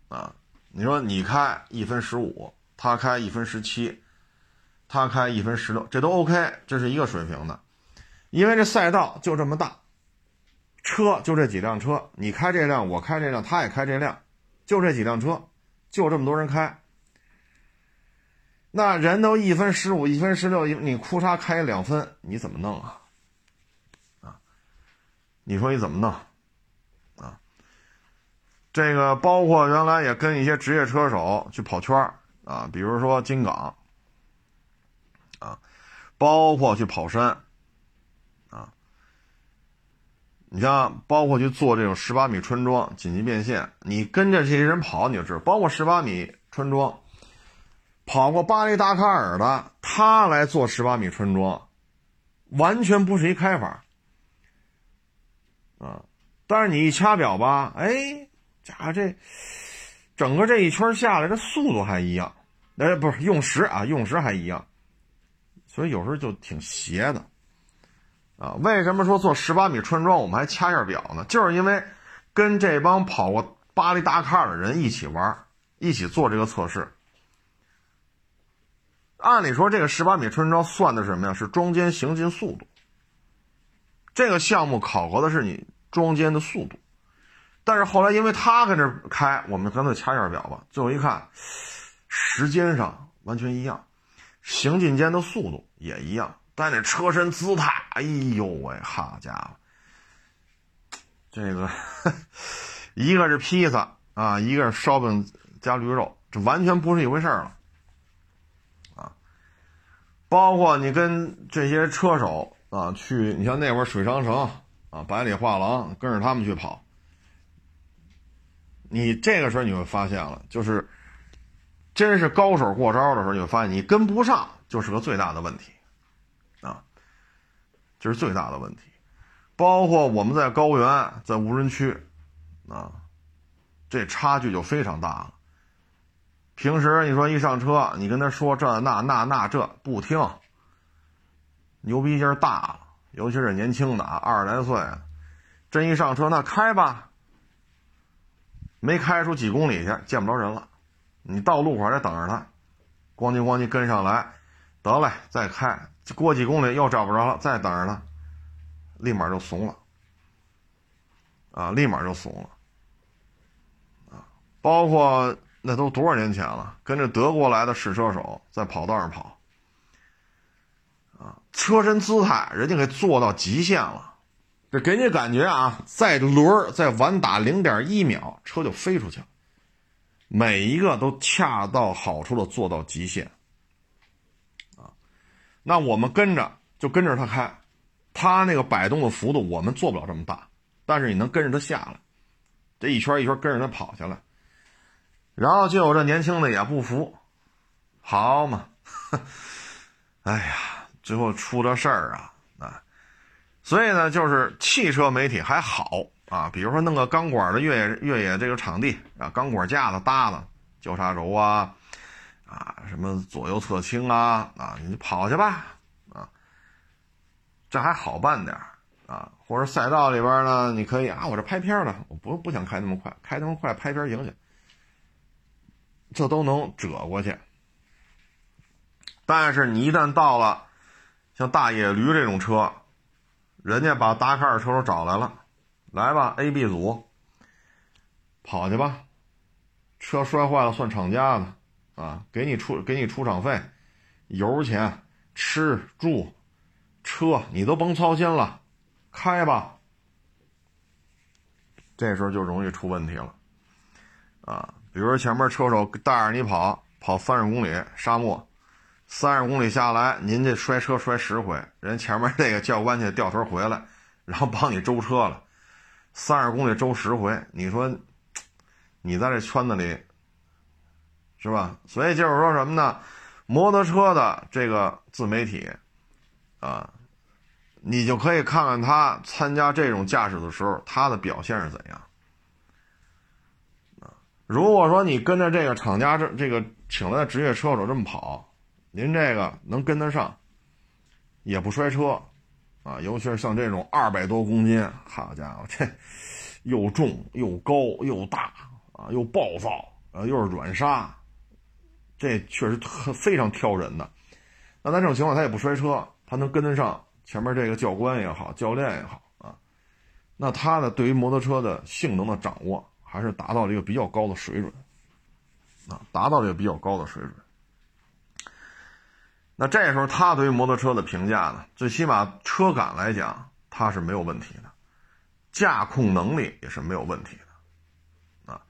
啊，你说你开一分十五，他开一分十七，他开一分十六，这都 OK，这是一个水平的，因为这赛道就这么大，车就这几辆车，你开这辆，我开这辆，他也开这辆，就这几辆车。就这么多人开，那人都一分十五、一分十六，你哭嚓开两分，你怎么弄啊？啊，你说你怎么弄？这个包括原来也跟一些职业车手去跑圈啊，比如说金港，啊，包括去跑山，啊，你像包括去做这种十八米穿桩紧急变线，你跟着这些人跑，你就知道，包括十八米穿桩，跑过巴黎达喀尔的，他来做十八米穿桩，完全不是一开法，啊，但是你一掐表吧，哎，家伙这。整个这一圈下来，这速度还一样，哎，不是用时啊，用时还一样，所以有时候就挺邪的，啊，为什么说做十八米穿桩我们还掐下表呢？就是因为跟这帮跑过巴黎达喀尔的人一起玩，一起做这个测试。按理说这个十八米穿桩算的是什么呀？是桩间行进速度。这个项目考核的是你桩间的速度。但是后来，因为他跟这开，我们干脆掐一下表吧。最后一看，时间上完全一样，行进间的速度也一样，但那车身姿态，哎呦喂，好家伙，这个 一个是披萨啊，一个是烧饼加驴肉，这完全不是一回事了啊！包括你跟这些车手啊去，你像那会儿水长城啊，百里画廊，跟着他们去跑。你这个时候你会发现了，就是真是高手过招的时候，你会发现你跟不上，就是个最大的问题，啊，这是最大的问题。包括我们在高原，在无人区，啊，这差距就非常大了。平时你说一上车，你跟他说这那那那这不听，牛逼劲儿大了，尤其是年轻的啊，二十来岁，真一上车那开吧。没开出几公里去，见不着人了。你到路口得等着他，咣叽咣叽跟上来，得嘞，再开过几公里又找不着了，再等着他，立马就怂了。啊，立马就怂了。啊，包括那都多少年前了，跟着德国来的试车手在跑道上跑，啊，车身姿态人家给做到极限了。这给你感觉啊，在轮再晚打零点一秒，车就飞出去了。每一个都恰到好处的做到极限，啊，那我们跟着就跟着他开，他那个摆动的幅度我们做不了这么大，但是你能跟着他下来，这一圈一圈跟着他跑下来，然后就有这年轻的也不服，好嘛，哎呀，最后出这事儿啊。所以呢，就是汽车媒体还好啊，比如说弄个钢管的越野越野这个场地啊，钢管架子搭的交叉轴啊，啊什么左右侧倾啊啊，你跑去吧啊，这还好办点啊，或者赛道里边呢，你可以啊，我这拍片的，我不不想开那么快，开那么快拍片行去，这都能折过去。但是你一旦到了像大野驴这种车。人家把达喀尔车手找来了，来吧，A、B 组，跑去吧，车摔坏了算厂家的，啊，给你出给你出厂费，油钱、吃住、车你都甭操心了，开吧。这时候就容易出问题了，啊，比如说前面车手带着你跑，跑三十公里沙漠。三十公里下来，您这摔车摔十回，人前面那个教官去掉头回来，然后帮你周车了。三十公里周十回，你说你在这圈子里是吧？所以就是说什么呢？摩托车的这个自媒体啊，你就可以看看他参加这种驾驶的时候，他的表现是怎样啊？如果说你跟着这个厂家这这个请来的职业车手这么跑。您这个能跟得上，也不摔车，啊，尤其是像这种二百多公斤，好家伙，这又重又高又大啊，又暴躁啊，又是软刹，这确实特非常挑人的。那在这种情况，他也不摔车，他能跟得上前面这个教官也好，教练也好啊，那他呢，对于摩托车的性能的掌握，还是达到了一个比较高的水准，啊，达到了一个比较高的水准。那这时候他对于摩托车的评价呢？最起码车感来讲，他是没有问题的，驾控能力也是没有问题的，啊。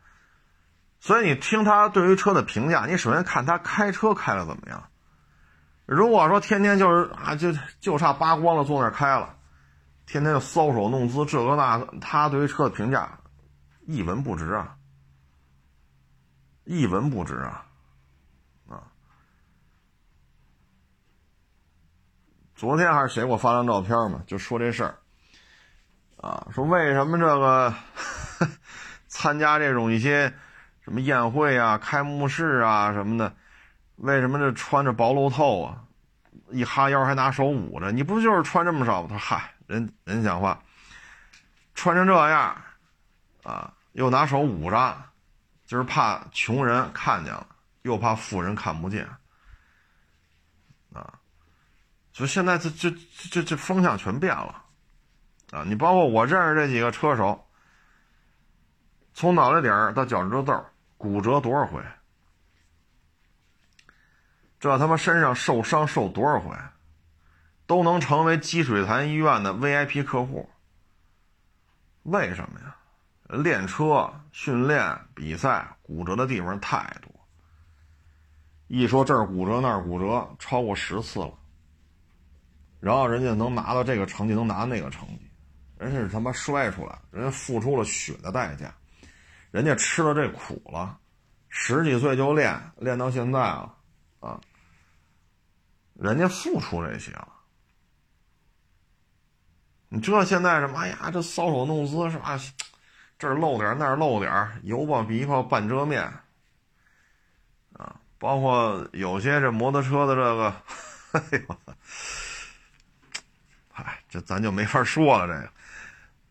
所以你听他对于车的评价，你首先看他开车开的怎么样。如果说天天就是啊，就就差扒光了坐那开了，天天就搔首弄姿这个那个，他对于车的评价一文不值啊，一文不值啊，啊！昨天还是谁给我发张照片嘛，就说这事儿，啊，说为什么这个 参加这种一些什么宴会啊、开幕式啊什么的。为什么这穿着薄露透啊？一哈腰还拿手捂着，你不就是穿这么少吗？他说：“嗨，人人讲话，穿成这样，啊，又拿手捂着，就是怕穷人看见了，又怕富人看不见，就现在这这这这风向全变了，啊，你包括我认识这几个车手，从脑袋顶到脚趾头豆骨折多少回？”这他妈身上受伤受多少回，都能成为积水潭医院的 VIP 客户。为什么呀？练车、训练、比赛，骨折的地方太多。一说这儿骨折那儿骨折，超过十次了。然后人家能拿到这个成绩，能拿那个成绩，人家是他妈摔出来，人家付出了血的代价，人家吃了这苦了，十几岁就练，练到现在了。啊，人家付出这些了，你这现在什么？哎呀，这搔首弄姿是吧？这儿露点那儿露点油爆鼻泡半遮面，啊，包括有些这摩托车的这个，哎呦，嗨，这咱就没法说了，这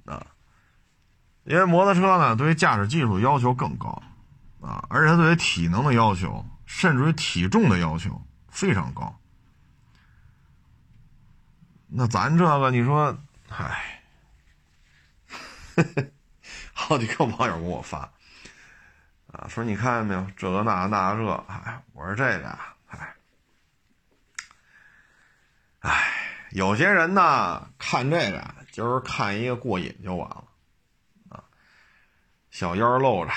个，啊，因为摩托车呢，对于驾驶技术要求更高，啊，而且对于体能的要求。甚至于体重的要求非常高，那咱这个你说，唉，好几个网友给我发，啊，说你看见没有，这个那个那个这，哎，我说这个，唉，唉，有些人呢看这个就是看一个过瘾就完了，啊，小腰露着，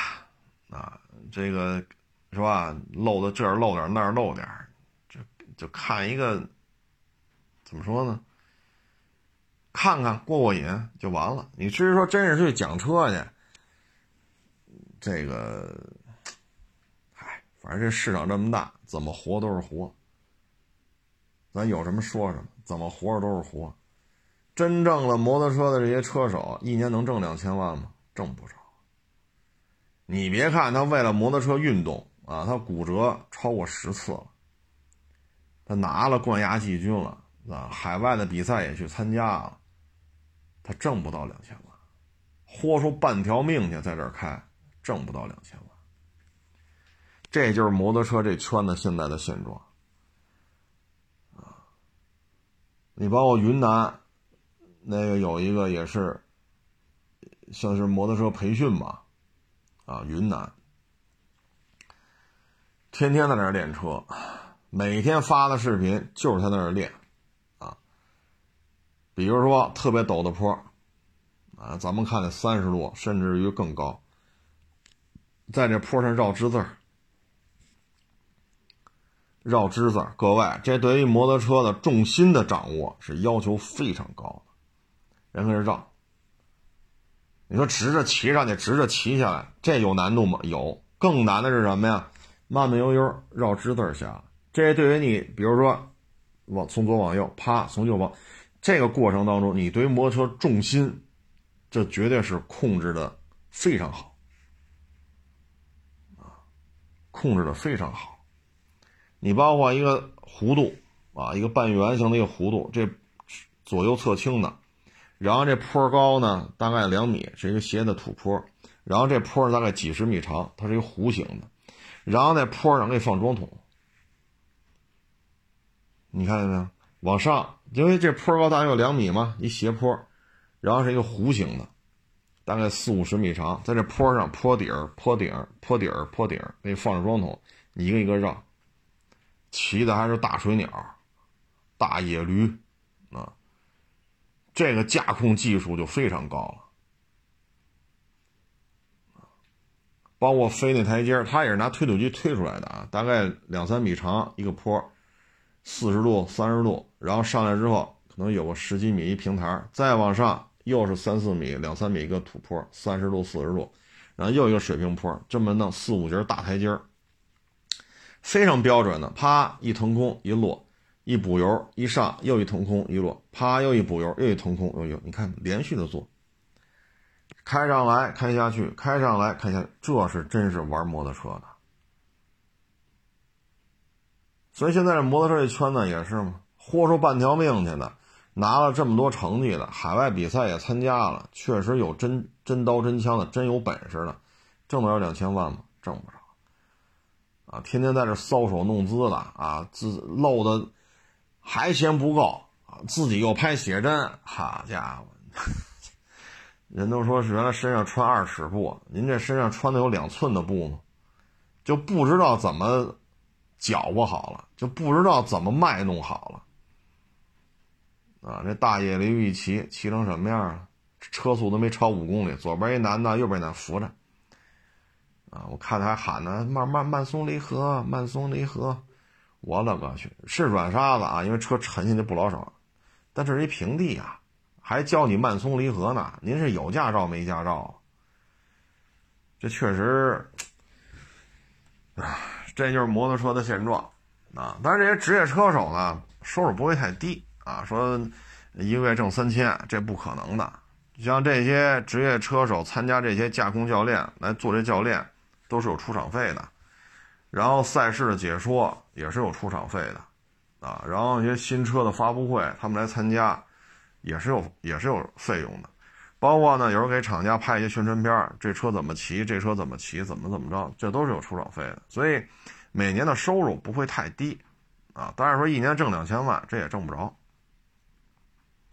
啊，这个。是吧？露的这儿露点，那儿露点，就就看一个，怎么说呢？看看过过瘾就完了。你至于说真是去讲车去，这个，哎，反正这市场这么大，怎么活都是活。咱有什么说什么，怎么活着都是活。真正的摩托车的这些车手，一年能挣两千万吗？挣不着。你别看他为了摩托车运动。啊，他骨折超过十次了，他拿了冠亚季军了，啊，海外的比赛也去参加了，他挣不到两千万，豁出半条命去在这儿开，挣不到两千万，这就是摩托车这圈子现在的现状，啊，你包括云南，那个有一个也是，像是摩托车培训吧，啊，云南。天天在那儿练车，每天发的视频就是他在那儿练，啊，比如说特别陡的坡，啊，咱们看的三十度甚至于更高，在这坡上绕直字儿，绕直字，各位，这对于摩托车的重心的掌握是要求非常高的，人跟这绕，你说直着骑上去，直着骑下来，这有难度吗？有，更难的是什么呀？慢慢悠悠绕直字下，这对于你，比如说往从左往右，啪，从右往，这个过程当中，你对于摩托车重心，这绝对是控制的非常好，啊，控制的非常好。你包括一个弧度啊，一个半圆形的一个弧度，这左右侧倾的，然后这坡高呢大概两米，是一个斜的土坡，然后这坡大概几十米长，它是一个弧形的。然后在坡上给你放桩桶，你看见没有？往上，因为这坡高大约有两米嘛，一斜坡，然后是一个弧形的，大概四五十米长，在这坡上坡底儿、坡顶儿、坡底儿、坡顶儿，给你放着桩桶，你一个一个绕，骑的还是大水鸟、大野驴啊，这个驾控技术就非常高了。包括飞那台阶儿它也是拿推土机推出来的啊，大概两三米长一个坡，四十度、三十度，然后上来之后可能有个十几米一平台，再往上又是三四米、两三米一个土坡，三十度、四十度，然后又一个水平坡，这么弄四五节大台阶儿非常标准的，啪一腾空一落，一补油一上又一腾空一落，啪又一补油又一腾空又一，你看连续的做。开上来，开下去，开上来，开下去，这是真是玩摩托车的。所以现在这摩托车这圈子也是嘛，豁出半条命去的，拿了这么多成绩的，海外比赛也参加了，确实有真真刀真枪的，真有本事的，挣得了两千万吗？挣不着。啊，天天在这搔首弄姿的啊，自露的还嫌不够啊，自己又拍写真，好家伙！人都说是原来身上穿二尺布，您这身上穿的有两寸的布吗？就不知道怎么搅和好了，就不知道怎么卖弄好了。啊，这大野驴一骑，骑成什么样啊？车速都没超五公里，左边一男的，右边那扶着。啊，我看他还喊呢，慢慢慢松离合，慢松离合。我勒个去，是软沙子啊，因为车沉下去不老少，但这是一平地啊。还教你慢松离合呢？您是有驾照没驾照？这确实，啊，这就是摩托车的现状啊！当然，这些职业车手呢，收入不会太低啊。说一个月挣三千，这不可能的。像这些职业车手参加这些驾控教练来做这教练，都是有出场费的。然后赛事的解说也是有出场费的啊。然后一些新车的发布会，他们来参加。也是有也是有费用的，包括呢，有时候给厂家拍一些宣传片这车怎么骑，这车怎么骑，怎么怎么着，这都是有出场费的。所以每年的收入不会太低，啊，当然说一年挣两千万，这也挣不着，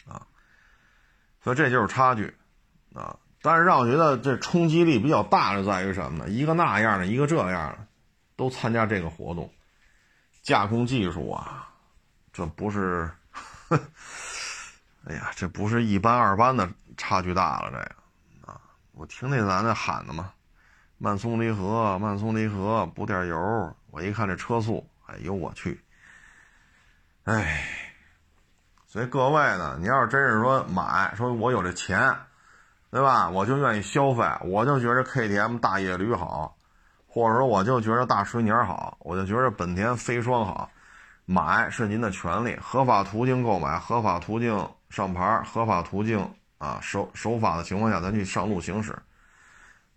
啊，所以这就是差距，啊，但是让我觉得这冲击力比较大的在于什么呢？一个那样的，一个这样的，都参加这个活动，驾控技术啊，这不是。哎呀，这不是一班二班的差距大了，这个啊！我听那男的喊的嘛，慢松离合，慢松离合，补点油。我一看这车速，哎呦我去！哎，所以各位呢，你要是真是说买，说我有这钱，对吧？我就愿意消费，我就觉着 KTM 大野驴好，或者说我就觉着大水泥好，我就觉着本田飞霜好，买是您的权利，合法途径购买，合法途径。上牌合法途径啊，守守法的情况下，咱去上路行驶，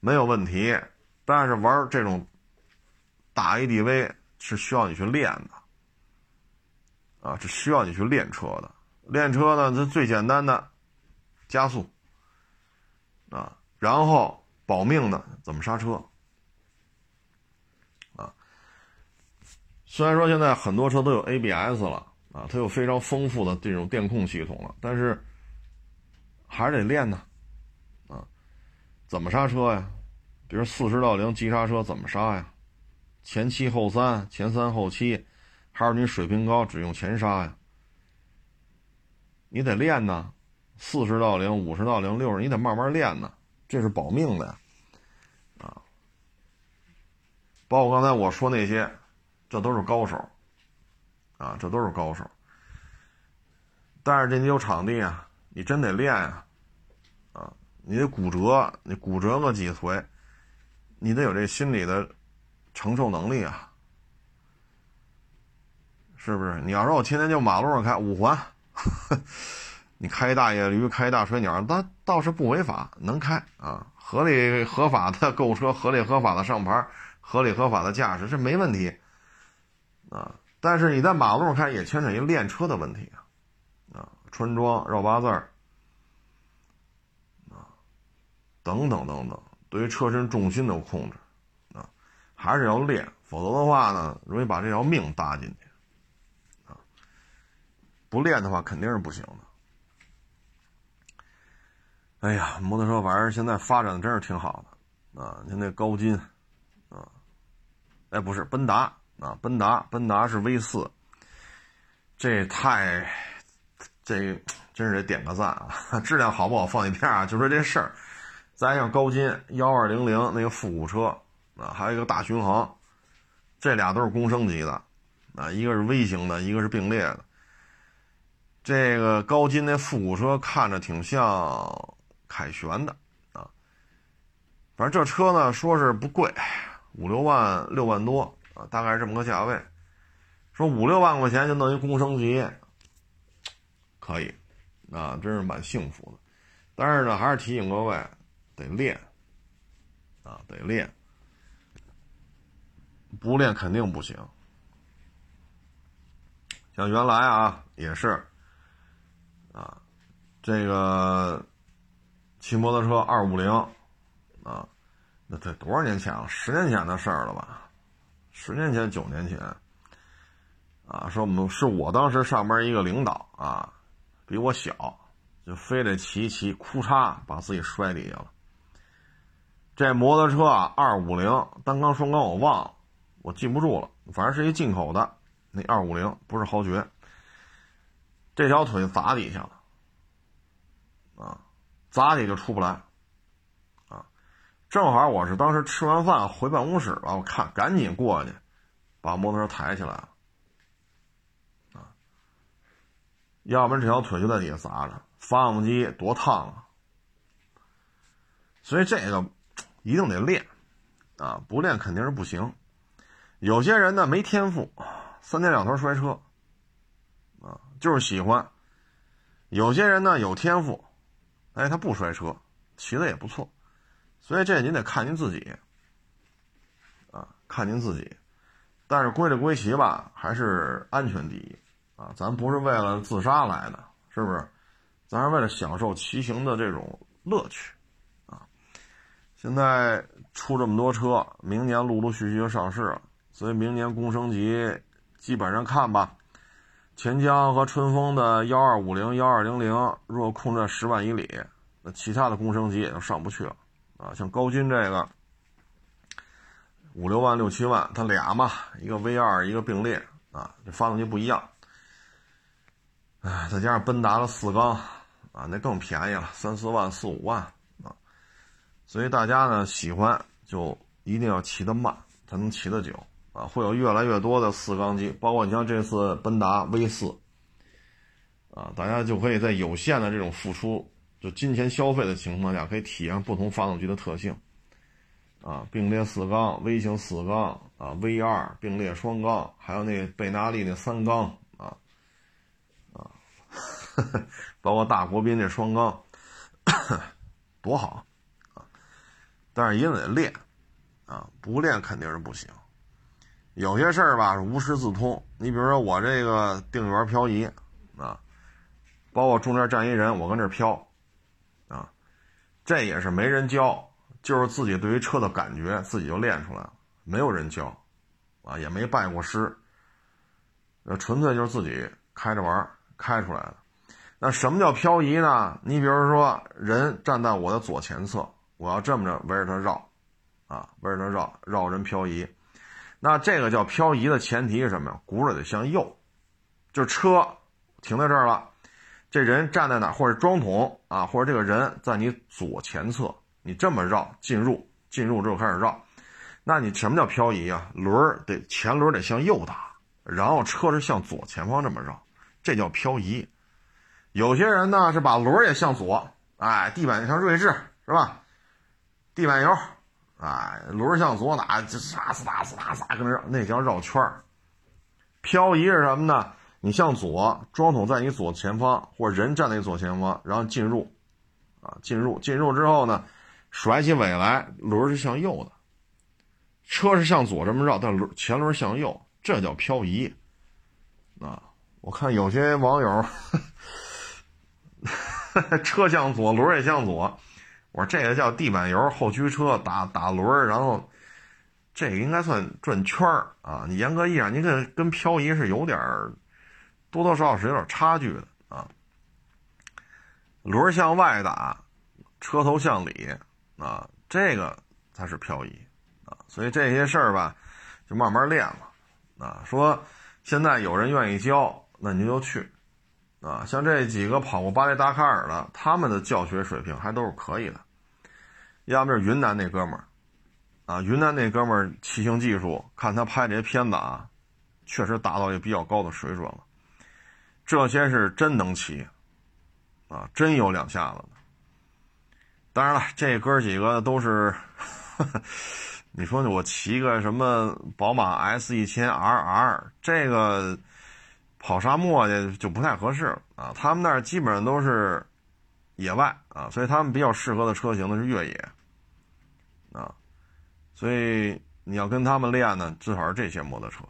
没有问题。但是玩这种大 ADV 是需要你去练的，啊，是需要你去练车的。练车呢，这最简单的加速，啊，然后保命的怎么刹车，啊。虽然说现在很多车都有 ABS 了。啊，它有非常丰富的这种电控系统了，但是还是得练呢。啊，怎么刹车呀？比如四十到零急刹车怎么刹呀？前七后三，前三后七，还是你水平高只用前刹呀？你得练呢。四十到零、五十到零、六十，你得慢慢练呢。这是保命的呀。啊，包括刚才我说那些，这都是高手。啊，这都是高手，但是这你有场地啊，你真得练啊，啊，你得骨折，你骨折个几回，你得有这心理的承受能力啊，是不是？你要说我天天就马路上开五环，你开大野驴，开大水鸟，那倒是不违法，能开啊，合理合法的购车，合理合法的上牌，合理合法的驾驶，这没问题，啊。但是你在马路上开也牵扯一练车的问题啊，啊，穿桩绕八字儿，啊，等等等等，对于车身重心的控制，啊，还是要练，否则的话呢，容易把这条命搭进去，啊，不练的话肯定是不行的。哎呀，摩托车玩意儿现在发展的真是挺好的，啊，您那高金，啊，哎，不是奔达。啊，奔达，奔达是 V 四，这太，这真是得点个赞啊！质量好不好放一边啊，就说这事儿。再像高金幺二零零那个复古车，啊，还有一个大巡航，这俩都是公升级的，啊，一个是微型的，一个是并列的。这个高金那复古车看着挺像凯旋的啊，反正这车呢说是不贵，五六万六万多啊，大概是这么个价位。说五六万块钱就弄一工升级，可以，啊，真是蛮幸福的。但是呢，还是提醒各位，得练，啊，得练，不练肯定不行。像原来啊，也是。啊，这个骑摩托车二五零，啊，那得多少年前了？十年前的事儿了吧？十年前、九年前，啊，说我们是我当时上班一个领导啊，比我小，就非得骑一骑，哭嚓把自己摔底下了。这摩托车啊，二五零单缸双缸我忘了，我记不住了，反正是一进口的，那二五零不是豪爵。这条腿砸底下了，啊，砸底就出不来，啊，正好我是当时吃完饭回办公室了，我看赶紧过去，把摩托车抬起来了，啊，要不然这条腿就在底下砸着，发动机多烫啊，所以这个一定得练，啊，不练肯定是不行，有些人呢没天赋，三天两头摔车。啊就是喜欢，有些人呢有天赋，哎，他不摔车，骑的也不错，所以这您得看您自己，啊，看您自己。但是归了归齐吧，还是安全第一啊！咱不是为了自杀来的，是不是？咱是为了享受骑行的这种乐趣，啊！现在出这么多车，明年陆陆续续就上市了，所以明年工升级基本上看吧。钱江和春风的幺二五零、幺二零零，若控制在十万以里，那其他的工升级也就上不去了啊。像高军这个五六万、六七万，它俩嘛，一个 V 二，一个并列啊，这发动机不一样。哎，再加上奔达的四缸啊，那更便宜了，三四万、四五万啊。所以大家呢喜欢就一定要骑得慢，才能骑得久。会有越来越多的四缸机，包括你像这次奔达 V 四，啊，大家就可以在有限的这种付出，就金钱消费的情况下，可以体验不同发动机的特性。啊，并列四缸、微型四缸啊，V 二并列双缸，还有那贝纳利那三缸啊，啊，包括大国宾这双缸，多好啊！但是一定得练啊，不练肯定是不行。有些事儿吧是无师自通，你比如说我这个定圆漂移，啊，包括中间站一人，我跟这漂，啊，这也是没人教，就是自己对于车的感觉自己就练出来了，没有人教，啊，也没拜过师，那纯粹就是自己开着玩开出来的。那什么叫漂移呢？你比如说人站在我的左前侧，我要这么着围着他绕，啊，围着他绕，绕人漂移。那这个叫漂移的前提是什么呀？轱辘得向右，就车停在这儿了，这人站在哪，或者装桶啊，或者这个人在你左前侧，你这么绕进入，进入之后开始绕，那你什么叫漂移啊？轮儿得前轮得向右打，然后车是向左前方这么绕，这叫漂移。有些人呢是把轮也向左，哎，地板像锐志是吧？地板油。哎，轮向左打，就唰唰唰唰唰跟那绕，那叫绕圈儿。漂移是什么呢？你向左，装桶在你左前方，或者人站在你左前方，然后进入，啊，进入，进入之后呢，甩起尾来，轮是向右的，车是向左这么绕，但轮前轮向右，这叫漂移。啊，我看有些网友，车向左，轮也向左。我说这个叫地板油后驱车打打轮然后这个应该算转圈儿啊。你严格意义上，你跟跟漂移是有点多多少少是有点差距的啊。轮向外打，车头向里啊，这个才是漂移啊。所以这些事儿吧，就慢慢练了啊。说现在有人愿意教，那您就去。啊，像这几个跑过巴黎达喀尔的，他们的教学水平还都是可以的。要么是云南那哥们儿，啊，云南那哥们儿骑行技术，看他拍这些片子啊，确实达到一个比较高的水准了。这些是真能骑，啊，真有两下子。当然了，这哥几个都是，你说我骑个什么宝马 S 一千 RR，这个跑沙漠去就不太合适了啊。他们那儿基本上都是野外啊，所以他们比较适合的车型呢是越野，啊。所以你要跟他们练呢，至少是这些摩托车，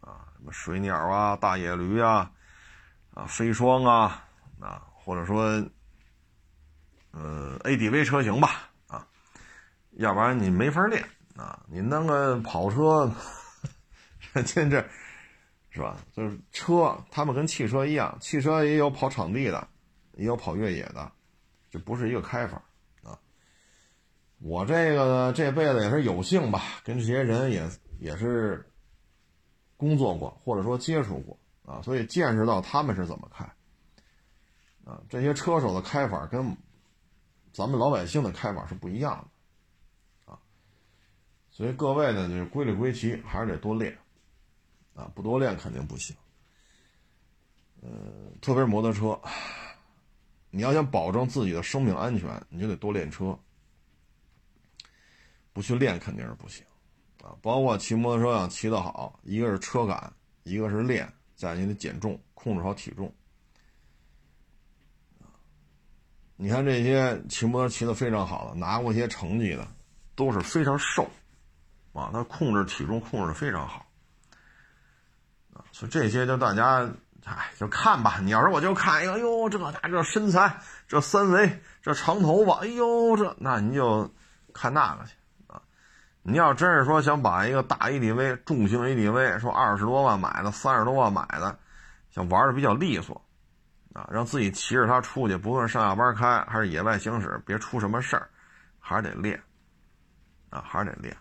啊，什么水鸟啊、大野驴啊、啊飞霜啊，啊，或者说，呃，ADV 车型吧，啊，要不然你没法练啊。你弄个跑车，这这，是吧？就是车，他们跟汽车一样，汽车也有跑场地的，也有跑越野的，这不是一个开法啊。我这个呢，这辈子也是有幸吧，跟这些人也也是工作过，或者说接触过啊，所以见识到他们是怎么开啊。这些车手的开法跟咱们老百姓的开法是不一样的啊。所以各位呢，就是归里归齐，还是得多练啊，不多练肯定不行。呃，特别是摩托车，你要想保证自己的生命安全，你就得多练车。不去练肯定是不行，啊，包括骑摩托车要骑得好，一个是车感，一个是练，再你得减重，控制好体重。你看这些骑摩托骑得非常好的，拿过一些成绩的，都是非常瘦，啊，他控制体重控制的非常好，啊，所以这些就大家，哎，就看吧。你要是我就看，哎呦，这大这身材，这三围，这长头发，哎呦，这那你就看那个去啊。你要真是说想把一个大 ADV 重型 ADV 说二十多万买的三十多万买的，想玩的比较利索，啊，让自己骑着它出去，不论上下班开还是野外行驶，别出什么事儿，还是得练，啊，还是得练。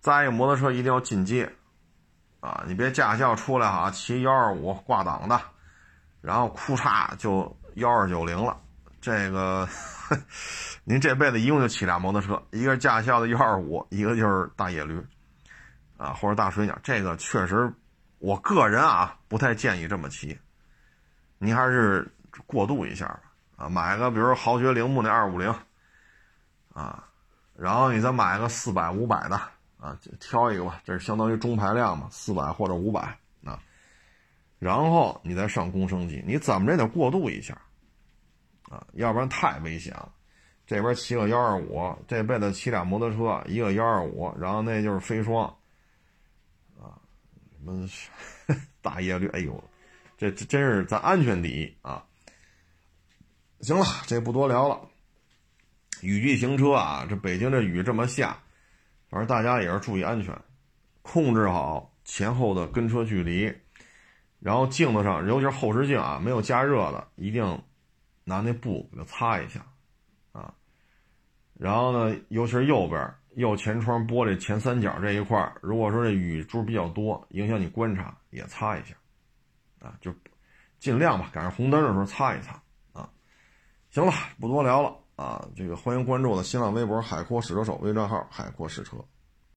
再一个，摩托车一定要进阶，啊，你别驾校出来哈，骑幺二五挂档的，然后哭嚓就幺二九零了，这个。您这辈子一共就骑俩摩托车，一个是驾校的幺二五，一个就是大野驴，啊，或者大水鸟。这个确实，我个人啊不太建议这么骑。您还是过渡一下吧，啊，买个比如豪爵铃木那二五零，啊，然后你再买个四百五百的，啊，就挑一个吧，这是相当于中排量嘛，四百或者五百，啊，然后你再上公升级，你怎么着得过渡一下。啊，要不然太危险了。这边骑个幺二五，这辈子骑俩摩托车，一个幺二五，然后那就是飞霜，啊，什么 大叶绿，哎呦，这这真是咱安全第一啊！行了，这不多聊了。雨季行车啊，这北京这雨这么下，反正大家也是注意安全，控制好前后的跟车距离，然后镜子上，尤其是后视镜啊，没有加热的，一定。拿那布给它擦一下，啊，然后呢，尤其是右边右前窗玻璃前三角这一块如果说这雨珠比较多，影响你观察，也擦一下，啊，就尽量吧，赶上红灯的时候擦一擦，啊，行了，不多聊了，啊，这个欢迎关注我的新浪微博“海阔试车手”微账号“海阔试车”。